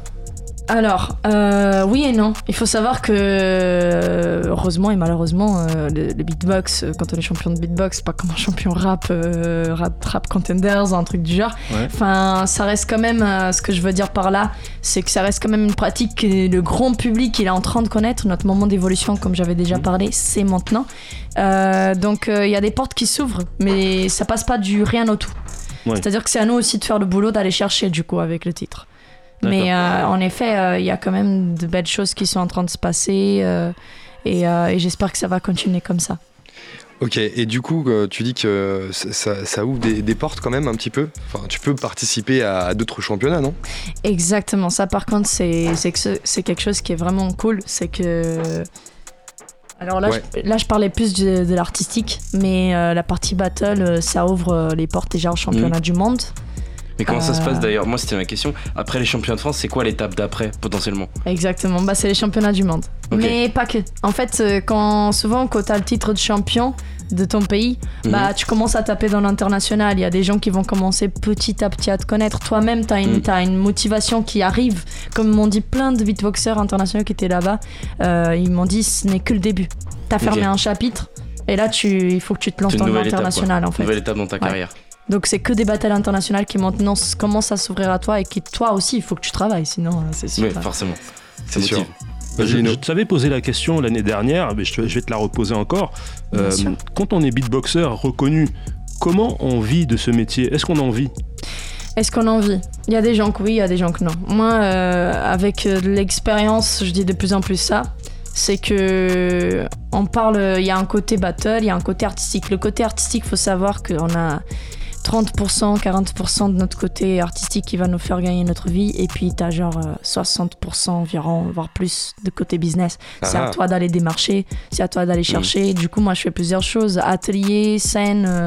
G: Alors, euh, oui et non. Il faut savoir que, euh, heureusement et malheureusement, euh, le, le beatbox, euh, quand on est champion de beatbox, pas comme un champion rap, euh, rap, rap contenders, un truc du genre.
B: Ouais.
G: Enfin, ça reste quand même, euh, ce que je veux dire par là, c'est que ça reste quand même une pratique que le grand public il est en train de connaître. Notre moment d'évolution, comme j'avais déjà parlé, c'est maintenant. Euh, donc, il y a des portes qui s'ouvrent, mais ça passe pas du rien au tout.
B: Ouais.
G: C'est-à-dire que c'est à nous aussi de faire le boulot d'aller chercher du coup avec le titre. Mais euh, en effet, euh, il y a quand même de belles choses qui sont en train de se passer euh, et, et j'espère que ça va continuer comme ça.
A: Ok, et du coup, tu dis que ça, ouvre des, des portes quand même un petit peu Enfin, tu peux participer à, à d'autres championnats, non?
G: Exactement, ça par contre, c'est c'est que ce- c'est quelque chose qui est vraiment cool. C'est que. Alors là,
A: Ouais.
G: je, là, je parlais plus de, de l'artistique, mais euh, la partie battle, euh, ça ouvre euh, les portes déjà au championnat du monde.
H: Mais comment ça se passe d'ailleurs Moi, c'était ma question. Après les championnats de France, c'est quoi l'étape d'après, potentiellement
G: Exactement, bah, c'est les championnats du monde. Mais pas que. En fait, euh, quand, souvent, quand tu as le titre de champion de ton pays,
H: Mhm.
G: bah, tu commences à taper dans l'international. Il y a des gens qui vont commencer petit à petit à te connaître. Toi-même, tu as, une
H: Mhm.
G: t'as une motivation qui arrive. Comme m'ont dit plein de beatboxers internationaux qui étaient là-bas, euh, ils m'ont dit ce n'est que le début. Tu as fermé un chapitre. Et là, tu, il faut que tu te lances dans l'international en fait.
H: Nouvelle étape dans ta
G: Ouais.
H: carrière.
G: Donc c'est que des batailles internationales qui maintenant commencent à s'ouvrir à toi et qui toi aussi il faut que tu travailles sinon euh, c'est sûr.
H: Oui, forcément.
A: C'est sûr.
B: Je, je t'avais posé la question l'année dernière, mais je, te- je vais te la reposer encore. Euh, quand on est beatboxer reconnu, comment on vit de ce métier? Est-ce qu'on en vit?
G: Est-ce qu'on en vit? Il y a des gens que oui, il y a des gens que non. Moi, euh, avec l'expérience, je dis de plus en plus ça. C'est que on parle, il y a un côté battle, il y a un côté artistique. Le côté artistique, faut savoir qu'on a 30%, 40% de notre côté artistique qui va nous faire gagner notre vie, et puis t'as genre euh, 60% environ, voire plus de côté business. C'est
A: Ah.
G: à toi d'aller démarcher, c'est à toi d'aller chercher. Du coup, moi, je fais plusieurs choses atelier, scène. euh,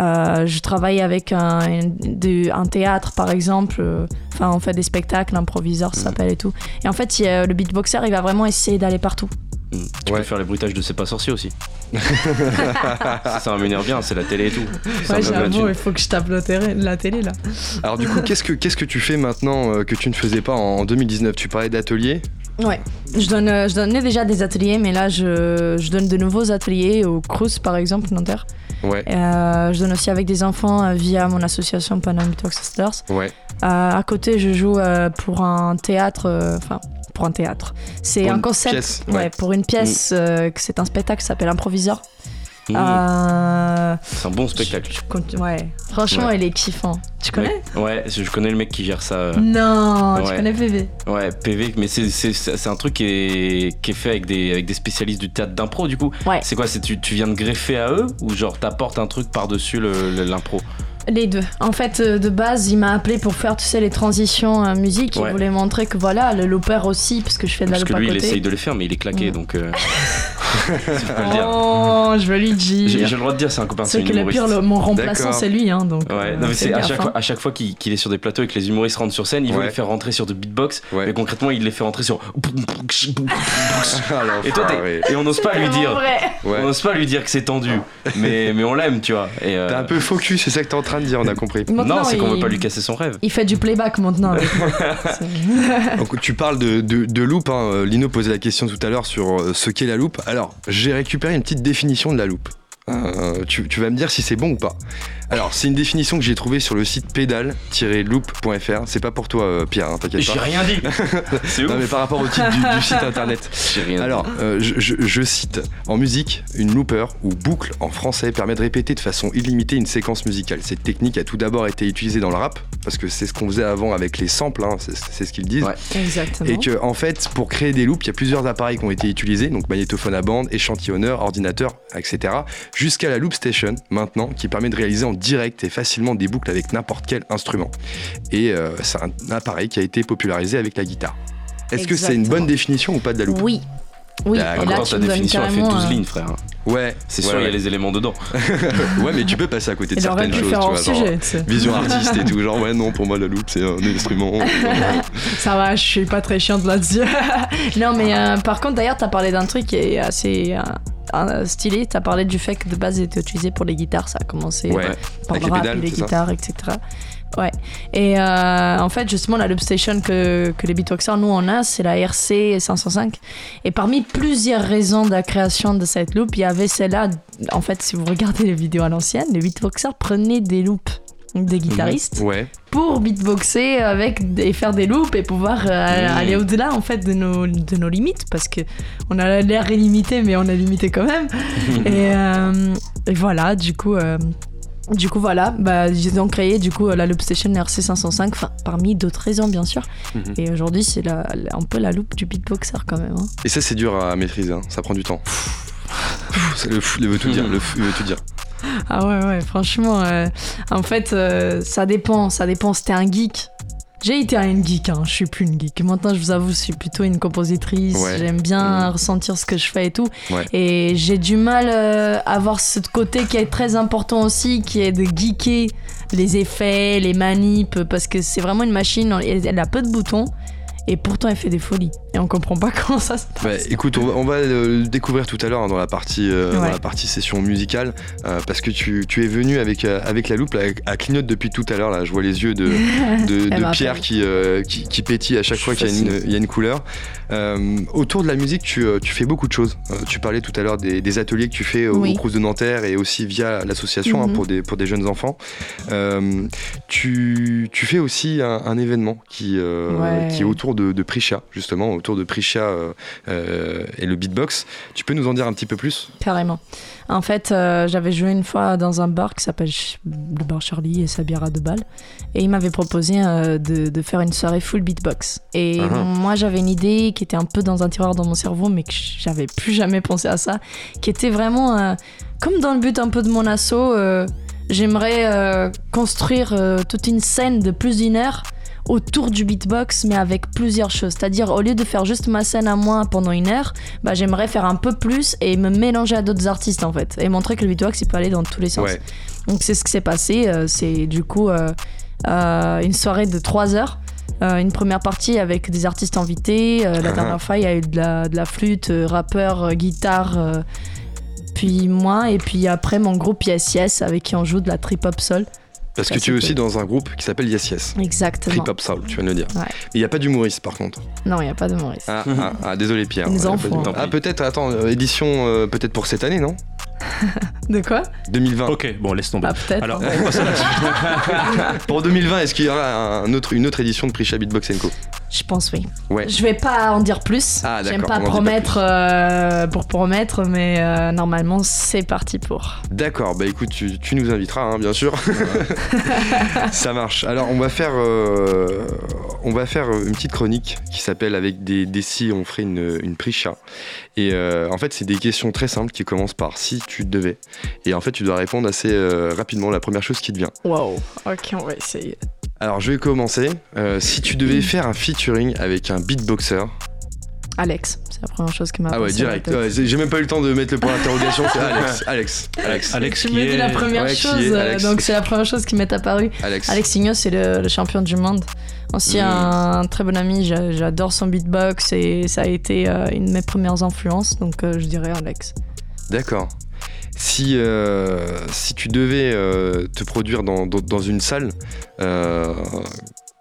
G: euh, je travaille avec un, de- un théâtre, par exemple. euh, Enfin, on fait des spectacles, improviseur, ça s'appelle et tout. Et en fait, il le beatboxer, il va vraiment essayer d'aller partout.
H: Mm. Tu
A: Ouais.
H: peux faire les bruitages de C'est pas sorcier aussi. ça, ça m'énerve bien, c'est la télé et tout. Donne la thune.
G: faut que je tape la télé, la télé là.
A: Alors du coup, qu'est-ce que qu'est-ce que tu fais maintenant euh, que tu ne faisais pas en 2019 Tu parlais d'atelier.
G: Ouais, je, donne, euh, je donnais déjà des ateliers, mais là, je, je donne de nouveaux ateliers au Crous, par exemple, Nanterre.
A: Ouais.
G: Euh, je donne aussi avec des enfants euh, via mon association Panam Beatbox Sisters.
A: Ouais.
G: Euh, à côté, je joue euh, pour un théâtre, euh, enfin, pour un théâtre. C'est un concept,
A: pièce,
G: ouais.
A: ouais.
G: pour une pièce, euh, que c'est un spectacle qui s'appelle Improviseur.
H: Mm.
G: Euh,
H: C'est un bon spectacle.
G: je ouais, franchement,
H: Ouais.
G: il est kiffant. Tu connais?
H: Ouais, je connais le mec qui gère ça. euh,
G: Non, tu
H: Ouais.
G: connais PV.
H: Ouais, PV, mais c'est- un truc qui est, qui est fait avec des, avec des spécialistes du théâtre d'impro du coup.
G: Ouais.
H: C'est quoi? Tu, tu viens de greffer à eux ou genre t'apportes un truc par-dessus l'impro?
G: Les deux. En fait, euh, de base, il m'a appelé pour faire, tu sais, les transitions euh, musique. Il voulait montrer que voilà, le looper aussi, parce que je fais de la
H: Parce que lui
G: à
H: il essaye de les faire mais il est claqué
G: Ouais.
H: donc. euh, je peux le dire.
G: Oh, je veux lui
H: J'ai j'ai
G: dire.
H: le droit de dire c'est un copain, c'est
G: que le pire, le- mon remplaçant, c'est lui, hein, donc.
H: Ouais,
G: euh,
H: non, mais c'est à
G: gaffe,
H: chaque
G: hein.
H: fois, à chaque fois qu'il qu'il est sur des plateaux et que les humoristes rentrent sur scène, il veut les faire rentrer sur de beatbox,
A: Ouais.
H: mais concrètement il les fait rentrer sur.
A: Ah,
H: Et toi t'es- et on n'ose pas lui dire, on n'ose pas lui dire que c'est tendu, mais mais on l'aime tu vois. Euh,
A: T'es un peu focus, c'est ça que t'es en train de dire, on a compris.
G: Maintenant,
H: non c'est qu'on
G: il-
H: veut pas lui casser son rêve.
G: Il fait du playback maintenant. avec moi. C'est-
A: Donc, tu parles de, de, de loupe, hein. Euh, Lino posait la question tout à l'heure sur euh, ce qu'est la loupe. Alors, j'ai récupéré une petite définition de la loupe. Euh, tu, tu vas me dire si c'est bon ou pas. Alors, c'est une définition que j'ai trouvée sur le site pédale-loop.fr. C'est pas pour toi, euh, Pierre, hein, t'inquiète
H: J'ai
A: pas.
H: rien dit. C'est
A: Non, mais par rapport au titre du, du site internet.
H: J'ai rien dit.
A: Alors, euh, je, je- je cite En musique, une looper ou boucle en français permet de répéter de façon illimitée une séquence musicale. Cette technique a tout d'abord été utilisée dans le rap, parce que c'est ce qu'on faisait avant avec les samples, hein, c'est c'est ce qu'ils disent.
H: Ouais.
G: Exactement.
A: Et que, en fait, pour créer des loops, il y a plusieurs appareils qui ont été utilisés, donc magnétophone à bande, échantillonneur, ordinateur, etc. Jusqu'à la Loop Station, maintenant, qui permet de réaliser en direct et facilement des boucles avec n'importe quel instrument. Et euh, c'est un appareil qui a été popularisé avec la guitare. Est-ce que c'est une bonne définition ou pas de la loupe?
G: Oui. Oui, là,
H: Encore
G: tu
H: ta définition a fait
G: carrément.
H: 12
G: un-
H: lignes frère.
A: Ouais,
H: C'est
A: ouais,
H: sûr il y a les éléments dedans.
A: ouais, mais tu peux passer à côté de certaines choses,
G: faire
A: tu vois, genre,
G: sujet. sais.
A: Vision artiste et tout, genre ouais non pour moi la loupe c'est un instrument.
G: Ça va, je suis pas très chiante là-dessus. non, mais euh, par contre, d'ailleurs, t'as parlé d'un truc qui est assez euh, euh, stylé. T'as parlé du fait que de base, c'était utilisé pour les guitares. Ça a commencé
A: Ouais,
G: par le
A: les
G: rap
A: pédales,
G: et les
A: ça
G: guitares, etc. Ouais. Et euh, en fait, justement, la loop station que, que les beatboxers, nous, on a, c'est la RC 505. Et parmi plusieurs raisons de la création de cette loop, il y avait celle-là. En fait, si vous regardez les vidéos à l'ancienne, les beatboxers prenaient des loops des guitaristes
A: Ouais,
G: pour beatboxer avec et faire des loops et pouvoir euh,
H: Mmh.
G: aller au-delà en fait de nos, de nos limites parce que on a l'air illimité mais on est limité quand même et, euh, et voilà du coup euh, du coup voilà bah, ils ont créé du coup la loop station RC 505 enfin, parmi d'autres raisons bien sûr
A: Mhm.
G: et aujourd'hui c'est la, la- un peu la loupe du beatboxer quand même hein.
A: et ça c'est dur à maîtriser, hein, ça prend du temps. Le fou, il veut tout dire, le veut tout dire.
G: Ah ouais, ouais, franchement, euh, en fait, euh, ça dépend, ça dépend. C'était un geek. J'ai été une geek, hein, je suis plus une geek. Maintenant, je vous avoue, je suis plutôt une compositrice.
A: Ouais.
G: J'aime bien
A: Mhm.
G: ressentir ce que je fais et tout.
A: Ouais.
G: Et j'ai du mal euh, à avoir ce côté qui est très important aussi, qui est de geeker les effets, les manips, parce que c'est vraiment une machine, elle a peu de boutons. Et pourtant, elle fait des folies. Et on comprend pas comment ça se passe.
A: Bah, écoute, on va, on va le découvrir tout à l'heure hein, dans la partie euh, dans la partie session musicale euh, parce que tu, tu es venu avec euh, avec la loupe là, à clignote depuis tout à l'heure là. Je vois les yeux de de, Pierre qui, euh, qui qui pétille à chaque fois qu'il y a une couleur. Euh, autour de la musique, tu, euh, tu fais beaucoup de choses. Euh, tu parlais tout à l'heure des, des ateliers que tu fais au,
G: Oui.
A: au de Nanterre et aussi via l'association hein,
G: Mhm.
A: pour des pour des jeunes enfants. Euh, tu, tu fais aussi un, un événement qui euh,
G: Ouais.
A: qui est autour de, de Prisha justement autour de Prisha euh, euh, et le beatbox. Tu peux nous en dire un petit peu plus?
G: Carrément. En fait, euh, j'avais joué une fois dans un bar qui s'appelle le bar Charlie et sa bière à deux balles. Et il m'avait proposé euh, de, de faire une soirée full beatbox. Et
A: Ah ah.
G: moi, j'avais une idée qui était un peu dans un tiroir dans mon cerveau, mais que j'avais plus jamais pensé à ça. Qui était vraiment euh, comme dans le but un peu de mon assaut. J'aimerais construire toute une scène de plus d'une heure autour du beatbox, mais avec plusieurs choses. C'est-à-dire, au lieu de faire juste ma scène à moi pendant une heure, bah, j'aimerais faire un peu plus et me mélanger à d'autres artistes en fait. Et montrer que le beatbox, il peut aller dans tous les sens.
A: Ouais.
G: Donc c'est ce qui s'est passé. euh, c'est du coup euh, euh, une soirée de 3 heures. Une première partie avec des artistes invités. La dernière fois, il y a eu de la, de la flûte, rappeur, guitare, puis moi. Et puis après, mon groupe Yes Yes avec qui on joue de la trip-hop soul.
A: Parce que tu es aussi dans un groupe qui s'appelle Yes Yes.
G: Exactement.
A: Trip Hop Soul, tu viens de le dire.
G: Ouais.
A: Il n'y a pas d'humoriste par contre.
G: Non, il n'y a pas de Maurice.
A: Ah, ah, ah, désolé Pierre.
G: Nous
A: Ouais,
G: en
A: du- Ah peut-être, attends, euh, édition euh, peut-être pour cette année, non?
G: De quoi?
A: 2020.
B: Ok, bon, laisse tomber.
G: Ah, peut-être.
B: Alors,
G: ouais.
B: la
A: Pour 2020, est-ce qu'il y aura un autre, une autre édition de Prisha Beatbox Co
G: Je pense oui.
A: Ouais.
G: Je vais pas en dire plus.
A: Ah,
G: J'aime
A: d'accord,
G: pas promettre euh, pour promettre, mais euh, normalement c'est parti pour.
A: D'accord, bah écoute, tu, tu nous inviteras, hein, bien sûr. Ça marche. Alors, on va faire, euh, on va faire une petite chronique qui s'appelle avec des, des si, on ferait une, une Prisha. Et euh, en fait, c'est des questions très simples qui commencent par si tu devais. Et en fait, tu dois répondre assez euh, rapidement la première chose qui te vient.
G: Wow. Ok, on va essayer.
A: Alors, je vais commencer. Euh, si tu devais faire un featuring avec un beatboxer.
G: Alex, c'est la première chose qui m'a
A: Ah ouais, direct. Ouais, j'ai même pas eu le temps de mettre le point d'interrogation. C'est Alex. Alex. Alex.
B: Alex
G: Tu
B: qui
G: me dis
B: est.
G: la première chose,
A: est
G: euh,
A: Alex.
G: donc c'est la première chose qui m'est apparue.
A: Alex.
G: Alex Signos, c'est le, le champion du monde. Aussi
A: Mm.
G: un très bon ami, j'a- j'adore son beatbox et ça a été euh, une de mes premières influences, donc euh, je dirais Alex.
A: D'accord. Si, euh, si tu devais euh, te produire dans, dans, dans une salle euh,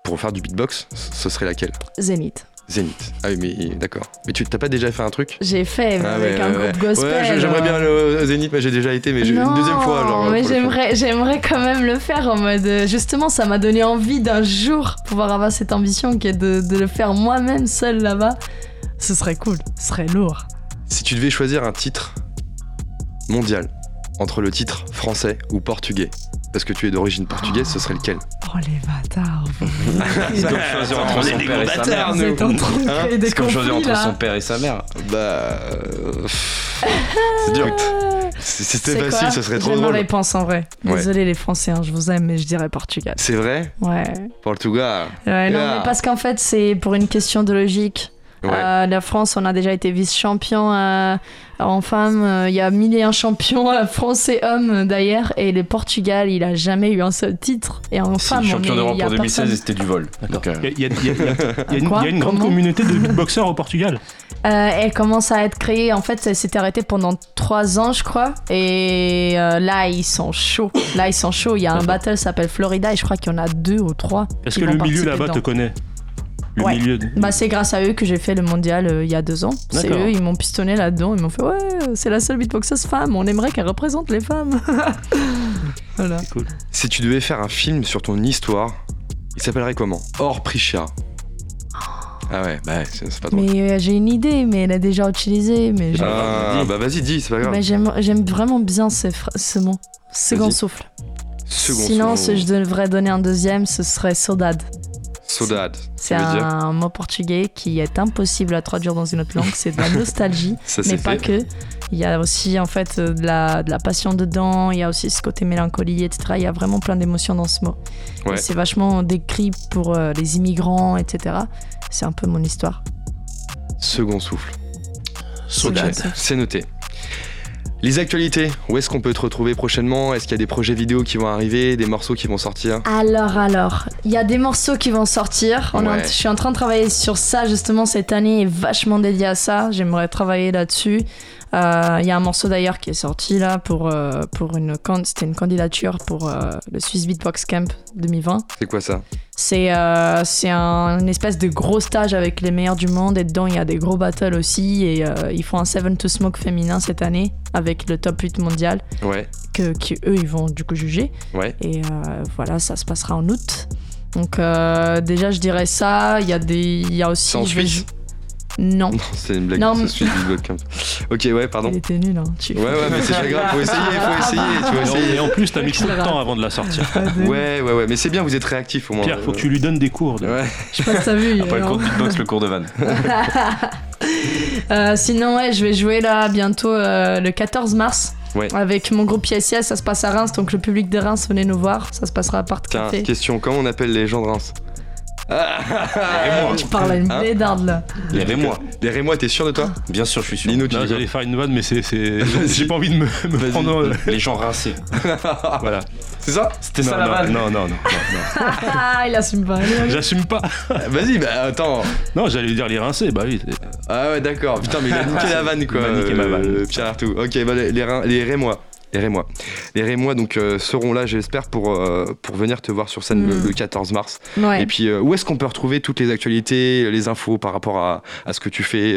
A: pour faire du beatbox, ce serait laquelle?
G: Zénith.
A: Zénith. Ah oui, mais d'accord. Mais tu t'as pas déjà fait un truc?
G: J'ai fait mais
A: Ah
G: avec
A: ouais,
G: un
A: ouais,
G: groupe gospel.
A: Ouais, j'aimerais bien le Zénith, mais j'ai déjà été, mais
G: Non,
A: une deuxième fois. Genre,
G: mais j'aimerais, j'aimerais quand même le faire en mode. Justement, ça m'a donné envie d'un jour pouvoir avoir cette ambition qui est de, de le faire moi-même seul là-bas. Ce serait cool, ce serait lourd.
A: Si tu devais choisir un titre mondial entre le titre français ou portugais, parce que tu es d'origine portugaise, ce serait lequel?
G: Oh les bâtards,
H: C'est comme choisir entre son père et sa mère.
G: vous êtes en train de
A: Hein
G: créer des
H: C'est comme choisir entre son père et sa mère.
A: Bah. euh, C'est dur. Si
G: C'est
A: c'était facile,
G: quoi
A: ce serait trop
G: J'ai ma
A: drôle.
G: réponse en vrai.
A: Ouais.
G: Désolé les Français, hein, je vous aime, mais je dirais Portugal.
A: C'est vrai?
G: Ouais.
A: Portugal.
G: Ouais, non,
A: Yeah.
G: mais parce qu'en fait, c'est pour une question de logique.
A: Ouais.
G: Euh, la France, on a déjà été vice-champion euh, en femmes. euh, Il y a mille et un champions euh, français hommes d'ailleurs. Et le Portugal, il a jamais eu un seul titre. Et en
H: Si,
G: femmes,
H: champion d'Europe
G: il y a
H: en 2016
G: personne.
H: et c'était du vol. Euh,
B: Il y, a- une-
G: Quoi
B: il y a une grande communauté de beatboxers au Portugal.
G: Euh, elle commence à être créée. En fait, elle s'était arrêtée pendant trois ans, je crois. Et euh, là, ils sont chauds. Là, ils sont chauds. Il y a un battle qui s'appelle Florida. Et je crois qu'il y en a deux ou trois.
B: Est-ce que le milieu là-bas te connaît? Le
G: Ouais.
B: milieu. de-
G: Bah, c'est grâce à eux que j'ai fait le mondial euh, il y a deux ans. C'est eux, ils m'ont pistonné là-dedans. Ils m'ont fait Ouais, c'est la seule beatboxeuse femme. On aimerait qu'elle représente les femmes. voilà.
B: C'est cool.
A: Si tu devais faire un film sur ton histoire, il s'appellerait comment? Hors Prisha. Ah ouais, bah ouais, c'est pas drôle.
G: Mais euh, j'ai une idée, mais elle est déjà utilisée. Mais
A: Ah, bah vas-y, dis, c'est pas grave.
G: mais j'aime vraiment bien ce, mot. Second souffle.
A: Second
G: Sinon,
A: souffle.
G: si je devrais donner un deuxième, ce serait saudade.
A: Saudade.
G: C'est un mot portugais qui est impossible à traduire dans une autre langue. C'est de la nostalgie,
A: Ça
G: mais pas
A: fait.
G: que. Il y a aussi en fait euh, de la, de la passion dedans. Il y a aussi ce côté mélancolie, etc. Il y a vraiment plein d'émotions dans ce mot.
A: Ouais.
G: C'est vachement décrit pour euh, les immigrants, etc. C'est un peu mon histoire.
A: Second souffle.
B: Saudade.
A: C'est noté. Les actualités, où est-ce qu'on peut te retrouver prochainement? Est-ce qu'il y a des projets vidéo qui vont arriver, des morceaux qui vont sortir?
G: Alors, alors, il y a des morceaux qui vont sortir. On est
A: Ouais.
G: je suis en train de travailler sur ça justement cette année est vachement dédiée à ça. J'aimerais travailler là-dessus. Euh, Il y a un morceau d'ailleurs qui est sorti là pour, euh, pour une, c'était une candidature pour euh, le Swiss Beatbox Camp 2020.
A: C'est quoi ça?
G: C'est c'est un une espèce de gros stage avec les meilleurs du monde et dedans il y a des gros battles aussi et ils font un Seven to Smoke féminin cette année avec le top 8 mondial
A: Ouais,
G: que qui eux ils vont du coup juger
A: ouais.
G: et voilà ça se passera en août. Donc déjà je dirais ça, il y a des il y a aussi Non,
A: Non, c'est une blague,
G: Non,
A: c'est
G: mais-
A: Swiss Beatbox Camp. Ok, ouais, pardon.
G: il était nul hein. Tu-
A: Ouais, ouais, mais c'est pas grave, faut essayer, faut essayer, tu vois,
B: Et en-
A: essayer.
B: Et en plus, t'as mis trop de temps avant de la sortir.
A: Ouais, ouais, ouais, mais c'est bien, vous êtes réactif au moins.
B: Pierre, faut que tu lui donnes des cours. de-
A: Ouais.
G: Je sais pas si t'as vu. est
H: le cours de beatbox, le cours de vanne.
G: Euh, sinon, ouais, je vais jouer là bientôt euh, le 14 mars.
A: Ouais.
G: Avec mon groupe ISIS, ça se passe à Reims, donc le public de Reims, venez nous voir, ça se passera à Part
A: Tiens,
G: Café.
A: question, comment on appelle les gens de Reims?
G: Tu parles à une
A: Hein
G: blédarde là.
H: Les Rémois.
A: Les Rémois, t'es sûr de toi
H: Bien sûr, je suis sûr.
A: Dis-nous, tu
B: J'allais faire une vanne, mais c'est. J'ai pas envie de me, me prendre. euh,
H: Les gens rincés.
B: Voilà.
A: C'est ça
H: C'était
B: Non,
H: ça la
B: non,
H: vanne
B: non, non, non, non, non.
G: Ah, il assume pas.
B: J'assume pas.
A: Vas-y, bah attends.
B: Non, j'allais dire les rincés, bah oui.
A: Ah ouais, d'accord. Putain, mais il a niqué la vanne, quoi.
H: Il m'a niqué ma vanne.
A: euh, Pierre Artout. Ok, bah, les, les Rémois. Les Rémois. Les Rémois, donc, euh, seront là, j'espère, pour, euh, pour venir te voir sur scène le,
G: Mm.
A: le 14 mars.
G: Ouais.
A: Et puis, euh, où est-ce qu'on peut retrouver toutes les actualités, les infos par rapport à, à ce que tu fais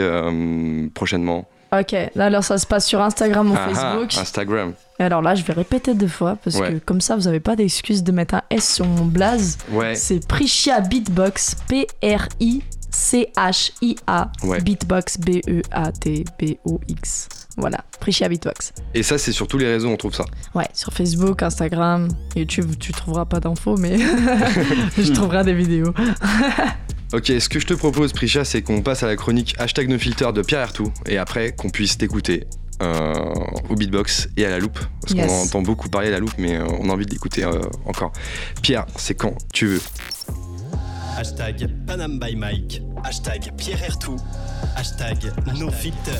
A: prochainement?
G: Ok, là alors ça se passe sur Instagram ou
A: Ah, ah,
G: Facebook.
A: Instagram.
G: Et alors là, je vais répéter deux fois parce
A: Ouais.
G: que comme ça, vous avez pas d'excuse de mettre un S sur mon blaze.
A: Ouais.
G: C'est Prichia Beatbox, P-R-I-C-H-I-A.
A: Ouais.
G: Beatbox, B-E-A-T-B-O-X. Voilà, Prichia Beatbox.
A: Et ça, c'est sur tous les réseaux, on trouve ça.
G: Ouais, sur Facebook, Instagram, YouTube, tu trouveras pas d'infos, mais je trouverai des vidéos.
A: Ok, ce que je te propose, Prisha, c'est qu'on passe à la chronique hashtag no filter de Pierre Artout et après qu'on puisse t'écouter euh, au beatbox et à la loupe. Parce
G: Yes.
A: qu'on entend beaucoup parler à la loupe, mais euh, on a envie d'écouter euh, encore. Pierre, c'est quand tu veux.
J: Hashtag Panam by Mike. Hashtag Pierre Ertou. Hashtag No Filter.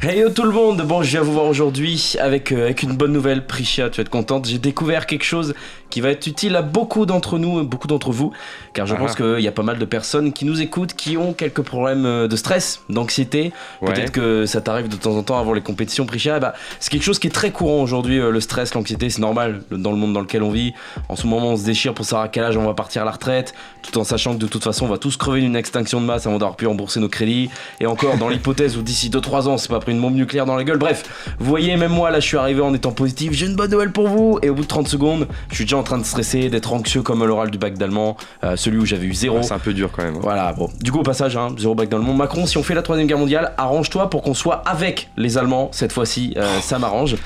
H: Hey yo tout le monde, bon je viens vous voir aujourd'hui avec, euh, avec une bonne nouvelle, Prisha, tu vas être contente, j'ai découvert quelque chose qui va être utile à beaucoup d'entre nous, beaucoup d'entre vous, car je
A: Ah.
H: pense qu'il y a pas mal de personnes qui nous écoutent qui ont quelques problèmes euh, de stress, d'anxiété,
A: Ouais.
H: peut-être que ça t'arrive de temps en temps avant les compétitions, Prisha, Eh bah, c'est quelque chose qui est très courant aujourd'hui, euh, le stress, l'anxiété, c'est normal dans le monde dans lequel on vit, en ce moment on se déchire pour savoir à quel âge on va partir à la retraite, tout en sachant que de toute façon on va tous crever d'une extinction de masse avant d'avoir pu rembourser nos crédits, et encore dans l'hypothèse où d'ici 2-3 ans c'est pas pris une bombe nucléaire dans la gueule. Bref, vous voyez, même moi là je suis arrivé en étant positif, j'ai une bonne nouvelle pour vous. Et au bout de 30 secondes, je suis déjà en train de stresser, d'être anxieux comme l'oral du bac d'allemand, euh, celui où j'avais eu zéro.
A: Ouais, c'est un peu dur quand même. hein.
H: Voilà, bon. Du coup, au passage, hein, zéro bac d'allemand. Macron, si on fait la troisième guerre mondiale, arrange-toi pour qu'on soit avec les Allemands cette fois-ci. euh, ça m'arrange.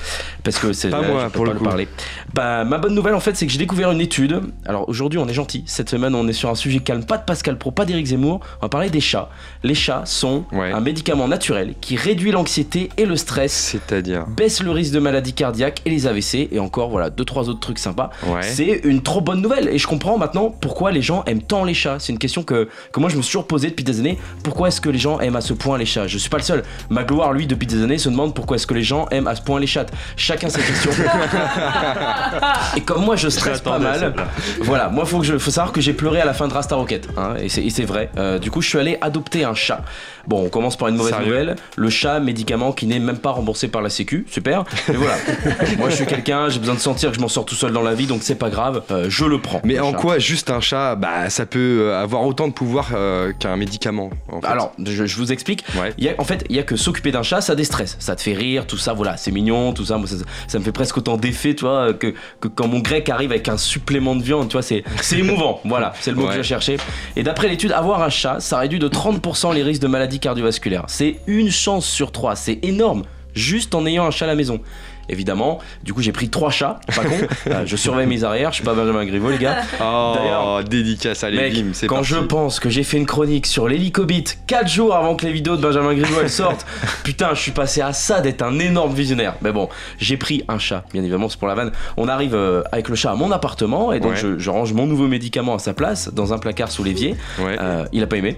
H: Parce que c'est.
A: Pas
H: là,
A: moi,
H: je peux
A: pour
H: pas
A: le coup.
H: parler. Bah, ma bonne nouvelle, en fait, c'est que j'ai découvert une étude. Alors aujourd'hui, on est gentil. Cette semaine, on est sur un sujet calme. Pas de Pascal Pro, pas d'Éric Zemmour. On va parler des chats. Les chats sont
A: Ouais.
H: un médicament naturel qui réduit l'anxiété et le stress.
A: C'est-à-dire.
H: Baisse le risque de maladies cardiaques et les AVC et encore voilà deux trois autres trucs sympas.
A: Ouais.
H: C'est une trop bonne nouvelle et je comprends maintenant pourquoi les gens aiment tant les chats. C'est une question que, que moi je me suis toujours posée depuis des années. Pourquoi est-ce que les gens aiment à ce point les chats? Je suis pas le seul. Magloire lui depuis des années se demande pourquoi est-ce que les gens aiment à ce point les chats. Chacun ses questions. et comme moi je stresse pas mal, voilà, moi faut que je faut savoir que j'ai pleuré à la fin de Rasta Rocket, hein, et c'est et c'est vrai. Euh, du coup, je suis allé adopter un chat. Bon, on commence par une mauvaise
A: Sérieux
H: nouvelle. Le chat, médicament qui n'est même pas remboursé par la Sécu, super. Mais voilà, moi je suis quelqu'un, j'ai besoin de sentir que je m'en sors tout seul dans la vie, donc c'est pas grave, euh, je le prends.
A: Mais
H: le
A: en
H: chat.
A: quoi juste un chat, bah ça peut euh, avoir autant de pouvoir euh, qu'un médicament en fait?
H: Alors, je, je vous explique.
A: Ouais.
H: Il y a- en fait, il y a que s'occuper d'un chat, ça déstresse. Ça te fait rire, tout ça, voilà, c'est mignon, tout ça. Moi, ça, ça me fait presque autant d'effet, tu vois, que, que quand mon grec arrive avec un supplément de viande, tu vois, c'est c'est émouvant. voilà, c'est le mot
A: Ouais.
H: que je cherchais. Et d'après l'étude, avoir un chat, ça réduit de 30% les risques de maladies cardiovasculaires. C'est une chance sur trois, c'est énorme, juste en ayant un chat à la maison. Évidemment. Du coup, j'ai pris trois chats, pas con. Euh, je surveille mes arrières, je suis pas Benjamin Griveaux, les gars.
A: Oh,
H: D'ailleurs,
A: dédicace à Bim, c'est
H: quand
A: parti.
H: je pense que j'ai fait une chronique sur l'hélicobite 4 jours avant que les vidéos de Benjamin Griveaux elles sortent, putain, je suis passé à ça d'être un énorme visionnaire. Mais bon, j'ai pris un chat, bien évidemment, c'est pour la vanne. On arrive euh, avec le chat à mon appartement et donc
A: Ouais.
H: je, je range mon nouveau médicament à sa place dans un placard sous l'évier.
A: Ouais.
H: Euh, il a pas aimé.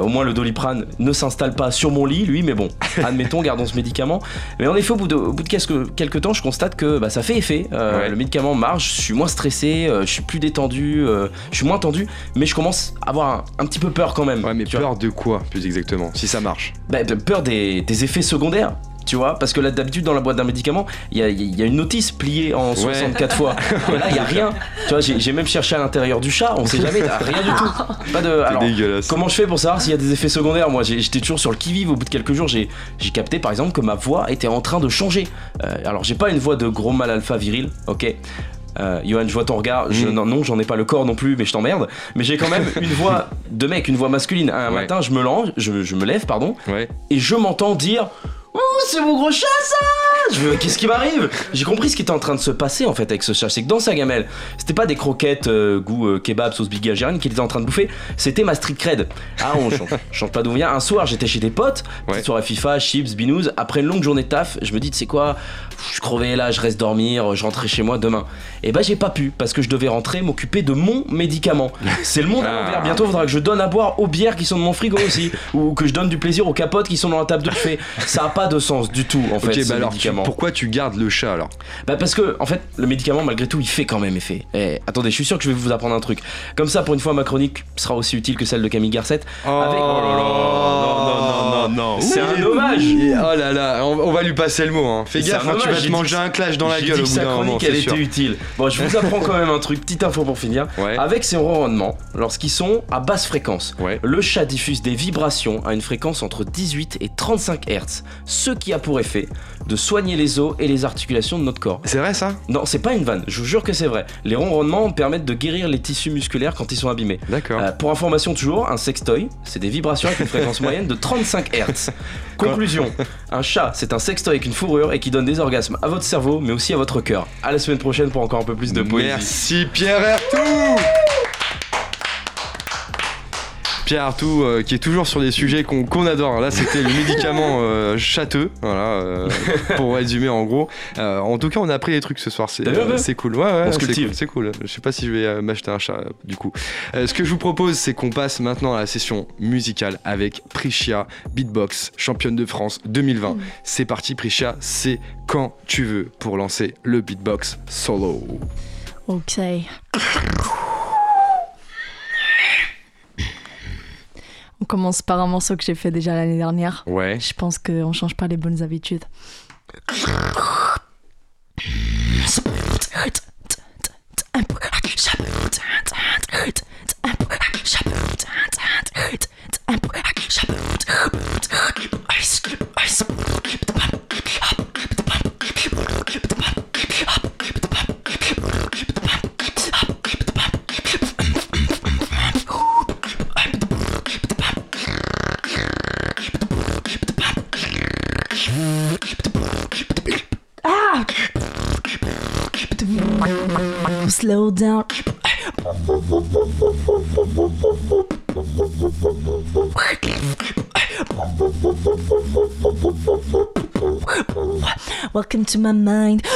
H: Au moins, le doliprane ne s'installe pas sur mon lit, lui, mais bon, admettons, gardons ce médicament. Mais en effet, au bout de, au bout de quelques, quelques temps, je constate que bah, ça fait effet. Euh,
A: Ouais.
H: Le médicament marche, je suis moins stressé, euh, je suis plus détendu, euh, je suis moins tendu, mais je commence à avoir un, un petit peu peur quand même.
A: Ouais, mais
H: vois.
A: peur de quoi, plus exactement, si ça marche?
H: Bah, peur des, des effets secondaires. Tu vois, parce que là d'habitude dans la boîte d'un médicament, il y a, il y a une notice pliée en 64 fois. Et là, il y a rien. Tu vois, j'ai même cherché à l'intérieur du chat, on sait jamais, rien du tout. Pas de. Alors,
A: dégueulasse.
H: comment je fais pour savoir s'il y a des effets secondaires? Moi, j'étais toujours sur le qui-vive. Au bout de quelques jours, j'ai capté par exemple que ma voix était en train de changer. Euh, alors, j'ai pas une voix de gros mal alpha viril, ok? Euh, Johan, je vois ton regard. Je,
A: Mm.
H: non, non, j'en ai pas le corps non plus, mais je t'emmerde. Mais j'ai quand même une voix de mec, une voix masculine. Un
A: Ouais.
H: matin, je me lance, je, je me lève, pardon,
A: Ouais.
H: et je m'entends dire Oh, c'est mon gros chat ça Je veux, qu'est-ce qui m'arrive J'ai compris ce qui était en train de se passer en fait avec ce chat. C'est que dans sa gamelle, c'était pas des croquettes euh, goût euh, kebab sauce big algérienne qu'il était en train de bouffer, c'était ma street cred. Ah, on change, change pas d'où vient. Un soir, j'étais chez des potes,
A: Ouais.
H: soirée FIFA, chips, binous. Après une longue journée de taf, je me dis, tu sais quoi Je crevé là, je reste dormir, je rentrerai chez moi demain. Et bah, j'ai pas pu parce que je devais rentrer m'occuper de mon médicament. C'est le monde à l'envers. Bientôt, faudra que je donne à boire aux bières qui sont dans mon frigo aussi, ou que je donne du plaisir aux capotes qui sont dans la table de buffet. Ça a pas de sens du tout en fait.
A: Ok,
H: ce
A: bah alors, tu- pourquoi tu gardes le chat alors?
H: Bah parce que en fait le médicament malgré tout il fait quand même effet. Et attendez je suis sûr que je vais vous apprendre un truc. Comme ça pour une fois ma chronique sera aussi utile que celle de Camille Garcette. Avec-
A: Oh là là
B: Non, non, non, non.
H: C'est un hommage.
A: Oh là là, on, on va lui passer le mot. Hein. Fais gaffe, hein, tu vas te manger un clash dans la gueule
H: dit
A: au
H: que
A: bout
H: sa
A: moment,
H: chronique elle
A: sûr.
H: était utile. Bon je vous apprends quand même un truc, petite info pour finir.
A: Ouais.
H: Avec ses ronronnements, lorsqu'ils sont à basse fréquence,
A: Ouais.
H: le chat diffuse des vibrations à une fréquence entre 18 et 35 Hz, ce qui a pour effet de soigner les os et les articulations de notre corps.
A: C'est vrai ça?
H: Non, c'est pas une vanne, je vous jure que c'est vrai. Les ronronnements permettent de guérir les tissus musculaires quand ils sont abîmés.
A: D'accord.
H: Euh, pour information toujours, un sextoy, c'est des vibrations avec une fréquence moyenne de 35 Hz. Conclusion, un chat, c'est un sextoy avec une fourrure et qui donne des orgasmes à votre cerveau, mais aussi à votre cœur. À la semaine prochaine pour encore un peu plus de poésie.
A: Merci Pierre Artout Pierre Artout euh, qui est toujours sur des sujets qu'on adore. Là c'était le médicament euh, châteux, voilà, euh, pour résumer en gros. Euh, en tout cas on a appris des trucs ce soir, c'est euh, cool. Ouais, ouais, c'est cool, c'est cool. Je sais pas si je vais euh, m'acheter un chat euh, du coup. Euh, ce que je vous propose c'est qu'on passe maintenant à la session musicale avec Priscia Beatbox, championne de France 2020. C'est parti Priscia, c'est quand tu veux pour lancer le beatbox solo.
G: Ok. On commence par un morceau que j'ai fait déjà l'année dernière.
A: Ouais.
G: Je pense qu'on change pas les bonnes habitudes.
C: Slow down. Welcome to my mind.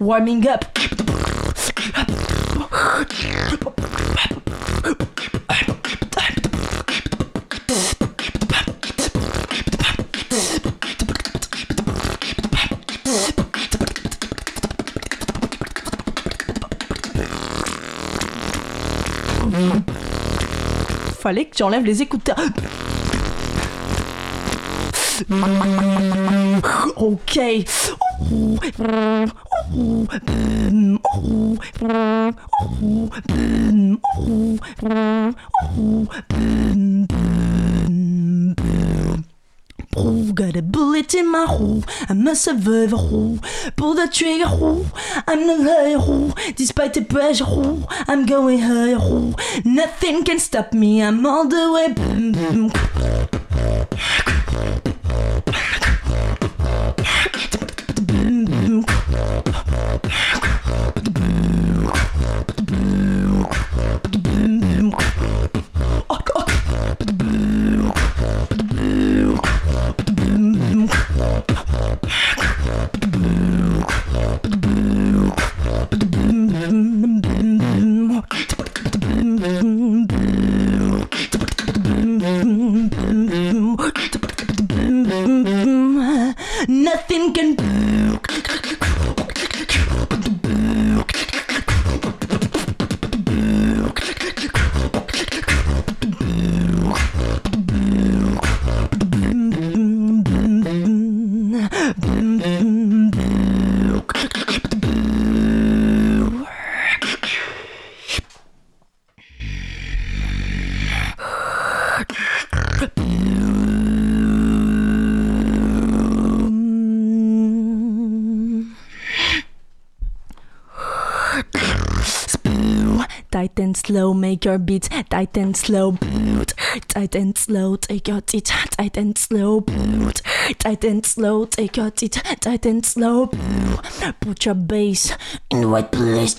C: Warming up.
G: Fallait que j'enlève les écouteurs. Roux, got a bullet in my hole. I'm a survivor. Roux, pull the trigger. Roux, I'm the liar. Roux, despite the pressure. Roux, I'm going higher. Roux, nothing can stop me. I'm all the way. Boom, boom. Boom, boom. Nothing can. Tight and slow, make your beat tight and slow. Tight and slow, take your teeth tight and slow. Tight and slow, take your teeth tight and slow. Put your bass in the right place.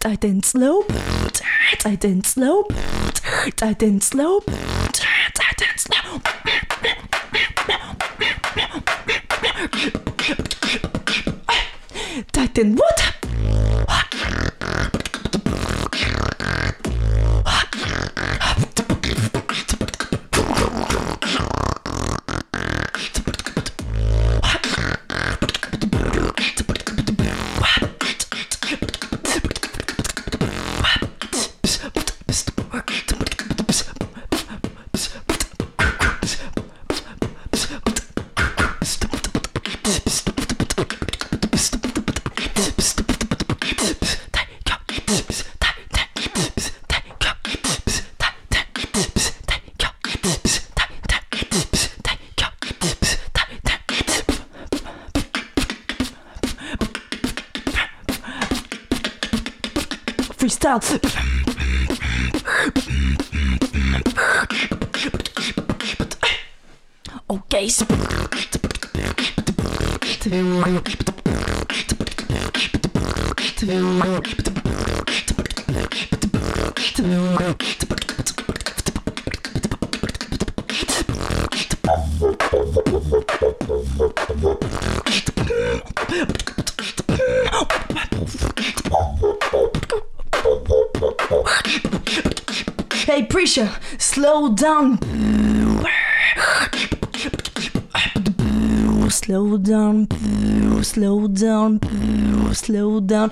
G: Tight and slow, tight and slow, tight and slow, tight and slow. Tight and what? Freestyle. Okay. Hey, Slow down. Slow down, slow down, slow down.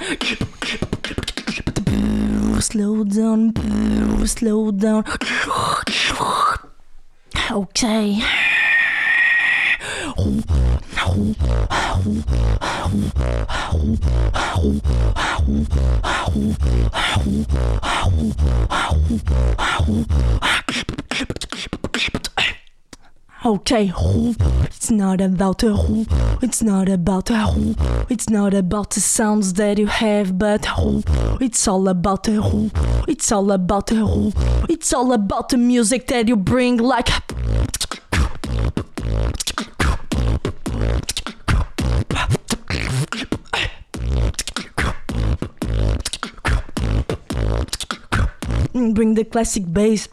G: Slow down, slow down. Okay. It's not about a who, it's not about a who, it's not about the sounds that you have, but it's all about a who, it's all about a who, it's all about the music that you bring, like. Bring the classic bass.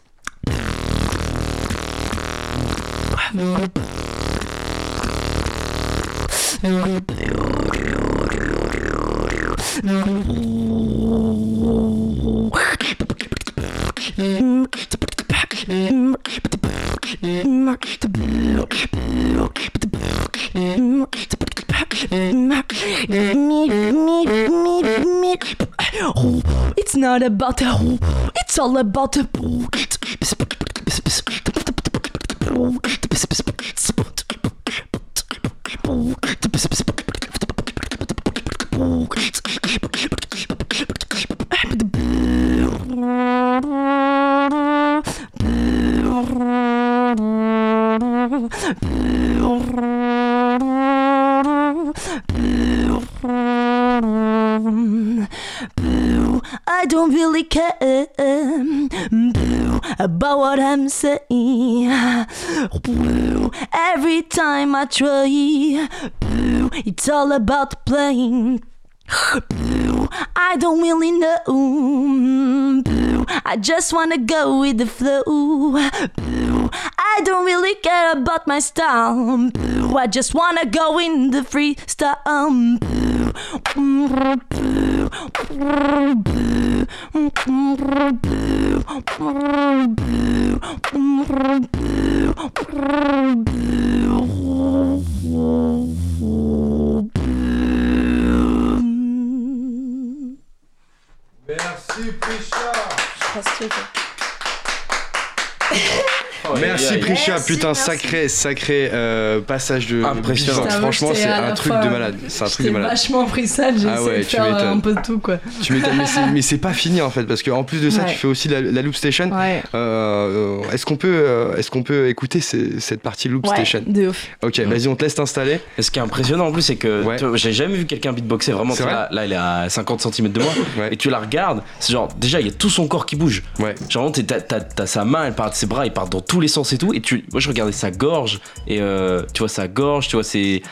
G: It's not about the it's all about the Ah, but the... I don't really care about what I'm saying. Every time I try. It's all about playing. I don't really know. I just wanna go with the flow. I don't really care about my style. I just wanna go in the freestyle. Boo, boo,
A: Merci Prisha
H: Oh,
A: Merci. Prisha, putain,
G: merci.
A: sacré, sacré euh, passage de
H: Impressionnant.
A: Franchement, c'est un truc
K: fois,
A: de malade. C'est un truc de malade.
K: vachement freestyle, j'ai
A: Ah
K: essayé
A: ouais,
K: de
A: tu
K: faire euh,
A: m'étonnes.
K: un peu de tout quoi.
A: Tu m'étonnes, mais c'est- pas fini en fait, parce qu'en plus de ça,
K: Ouais.
A: tu fais aussi la, la Loop Station.
K: Ouais.
A: Euh, est-ce qu'on peut, est-ce qu'on peut écouter ces- cette partie Loop
K: Ouais,
A: Station?
K: de ouf.
A: Ok, vas-y, on te laisse t'installer.
H: Et ce qui est impressionnant en plus, c'est que
A: Ouais.
H: tu vois, j'ai jamais vu quelqu'un beatboxer vraiment.
A: Vrai
H: Là, là, il est à 50 cm de moi.
A: Ouais.
H: Et tu la regardes, c'est genre, déjà, il y a tout son corps qui bouge.
A: Ouais.
H: Genre, t'as, t'as- t'as sa main, elle part de ses bras, il part dans tous les sens et tout. Et tu, moi, je regardais sa gorge, et euh, tu vois, sa gorge, tu vois, c'est.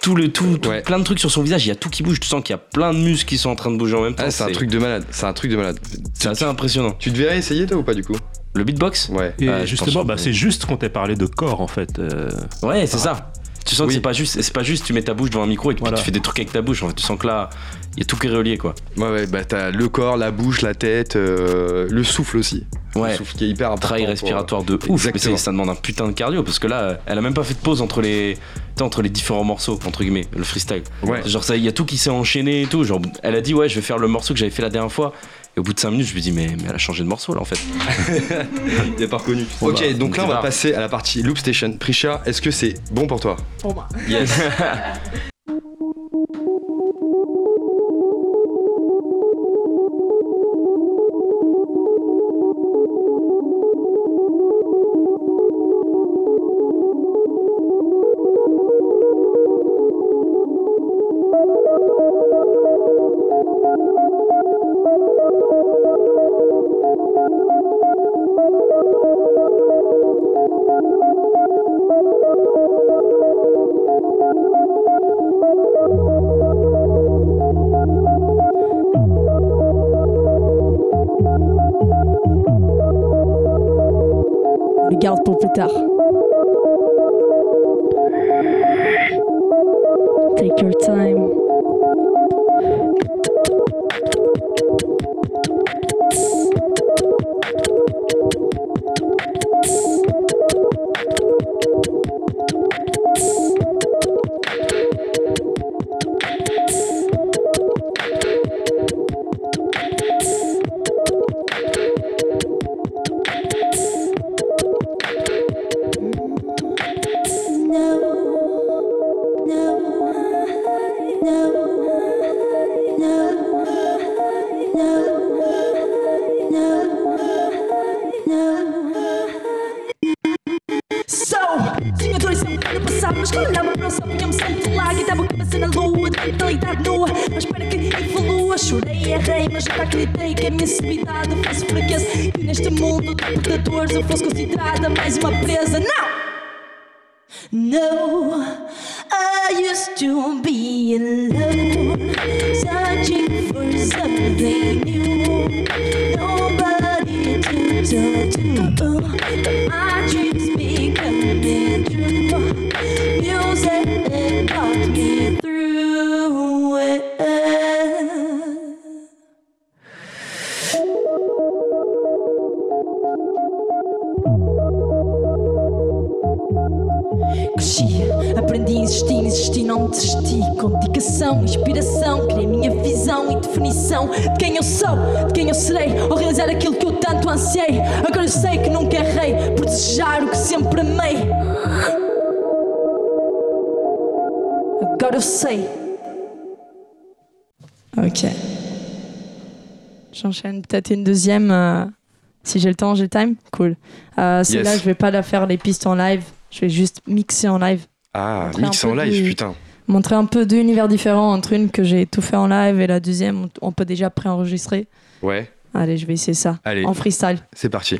H: Tout, le tout, tout-
A: Ouais.
H: plein de trucs sur son visage, il y a tout qui bouge, tu sens qu'il y a plein de muscles qui sont en train de bouger en même temps.
A: Ah, c'est un truc de malade. C'est un truc de malade.
H: c'est assez impressionnant.
A: Tu devrais essayer toi ou pas du coup?
H: Le beatbox?
A: Ouais.
B: Et
H: Ah, je
B: justement, bah, c'est juste qu'on t'ait parlé de corps en fait. euh,
H: Ouais, c'est ça. Tu sens que c'est pas juste, c'est pas juste tu mets ta bouche devant un micro et puis
B: Voilà.
H: tu fais des trucs avec ta bouche. En fait, tu sens que là, il y a tout qui est relié quoi.
A: Ouais, ouais, bah t'as le corps, la bouche, la tête, euh, le souffle aussi. Le
H: Ouais.
A: souffle qui est hyper important.
H: Travail
A: pour-
H: respiratoire de ouf. Mais
A: Exactement.
H: ça demande un putain de cardio parce que là, elle a même pas fait de pause entre les, entre les différents morceaux entre guillemets, le freestyle.
A: Ouais.
H: Genre ça, il y a tout qui s'est enchaîné et tout. Genre, elle a dit ouais, je vais faire le morceau que j'avais fait la dernière fois. Et au bout de 5 minutes, je me dis mais, mais elle a changé de morceau là en fait.
A: Il est pas reconnu. Ok,
H: bah,
A: donc là on va passer à la partie Loop Station. Prisha, est-ce que c'est bon pour toi?
K: Pour moi.
H: Yes.
G: garde pour plus tard. Take your time.
L: Eu
M: sei.
A: Ok. J'enchaîne peut-être une deuxième. euh, si j'ai le temps, j'ai le time? Cool. Euh, Celle-là,
G: Yes.
A: je vais pas la faire les pistes en live. Je vais juste mixer en live.
G: Ah,
A: Montrer un
G: mix
A: peu
G: en live,
A: du-
G: putain.
A: Montrer un peu deux univers différents entre une que j'ai tout fait en live et la deuxième, on, on peut déjà préenregistrer.
G: Ouais,
A: Allez, je vais essayer ça.
G: Allez.
A: En freestyle.
G: c'est parti.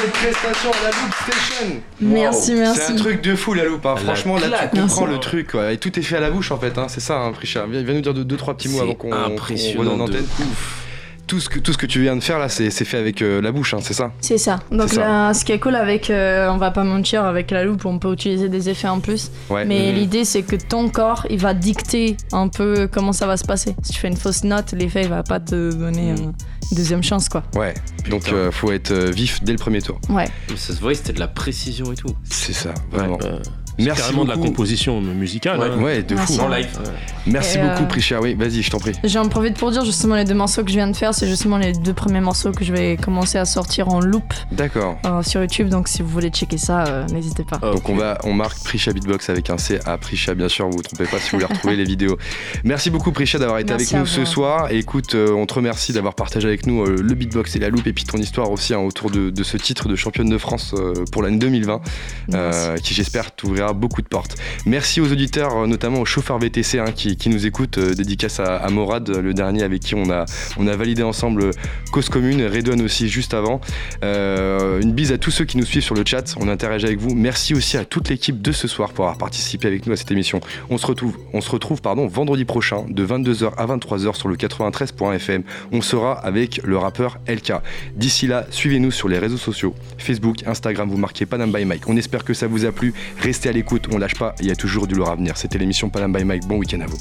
A: Cette prestation à la Loop Station.
G: Merci, merci.
A: C'est un truc de fou la loupe, hein.
H: La
A: franchement là
H: claque.
A: tu comprends
G: Merci.
A: le truc quoi. et tout est fait à la bouche en fait, hein. c'est ça hein, Prisha. Viens, viens nous dire deux, deux, trois petits mots avant qu'on
H: impressionnant
A: qu'on redonne
H: de
A: l'antenne. Tout ce, que, tout ce que tu viens de faire là c'est c'est fait avec euh, la bouche, hein, c'est ça?
G: C'est ça. Donc là, ce qui est cool avec, euh, on va pas mentir, avec la loupe, on peut utiliser des effets en plus.
A: Ouais.
G: Mais
A: Mhm.
G: l'idée, c'est que ton corps, il va dicter un peu comment ça va se passer. Si tu fais une fausse note, l'effet, il va pas te donner une deuxième chance, quoi.
A: Ouais, donc euh, faut être euh, vif dès le premier tour.
G: Ouais.
H: Mais Ça se voyait, c'était de la précision et tout.
A: C'est ça, vraiment. Merci
B: carrément de la
A: beaucoup.
B: composition musicale.
H: Ouais.
B: hein.
A: Ouais, de
G: Merci.
A: fou.
H: En live.
A: Merci
G: Et,
A: beaucoup
G: euh,
A: Prisha, oui, vas-y, je t'en prie.
G: J'en profite pour dire justement les deux morceaux que je viens de faire, c'est justement les deux premiers morceaux que je vais commencer à sortir en loop
A: D'accord.
G: euh, sur YouTube. Donc si vous voulez checker ça, euh, n'hésitez pas.
A: Donc on va, on marque Prisha Beatbox avec un C à Prisha, bien sûr, vous vous trompez pas si vous voulez retrouver les vidéos. Merci beaucoup Prisha d'avoir été
G: Merci
A: avec nous ce soir. Et écoute, euh, on te remercie d'avoir partagé avec nous euh, le beatbox et la loupe et puis ton histoire aussi hein, autour de, de ce titre de championne de France euh, pour l'année 2020, euh, qui j'espère t'ouvrira beaucoup de portes. Merci aux auditeurs, euh, notamment aux chauffeurs VTC hein, qui, nous écoutent. euh, dédicace à, Morad, le dernier avec qui on a, on a validé ensemble euh, Cause Commune, Redouane aussi juste avant. Euh, une bise à tous ceux qui nous suivent sur le chat, on interagit avec vous. Merci aussi à toute l'équipe de ce soir pour avoir participé avec nous à cette émission. On se retrouve, on se retrouve pardon, vendredi prochain de 22h à 23h sur le 93.fm. On sera avec le rappeur LK. D'ici là, suivez-nous sur les réseaux sociaux, Facebook, Instagram, vous marquez Panam by Mike. On espère que ça vous a plu. Restez à l'écoute, on lâche pas, il y a toujours du lourd à venir. C'était l'émission Panam by Mike. Bon week-end à vous.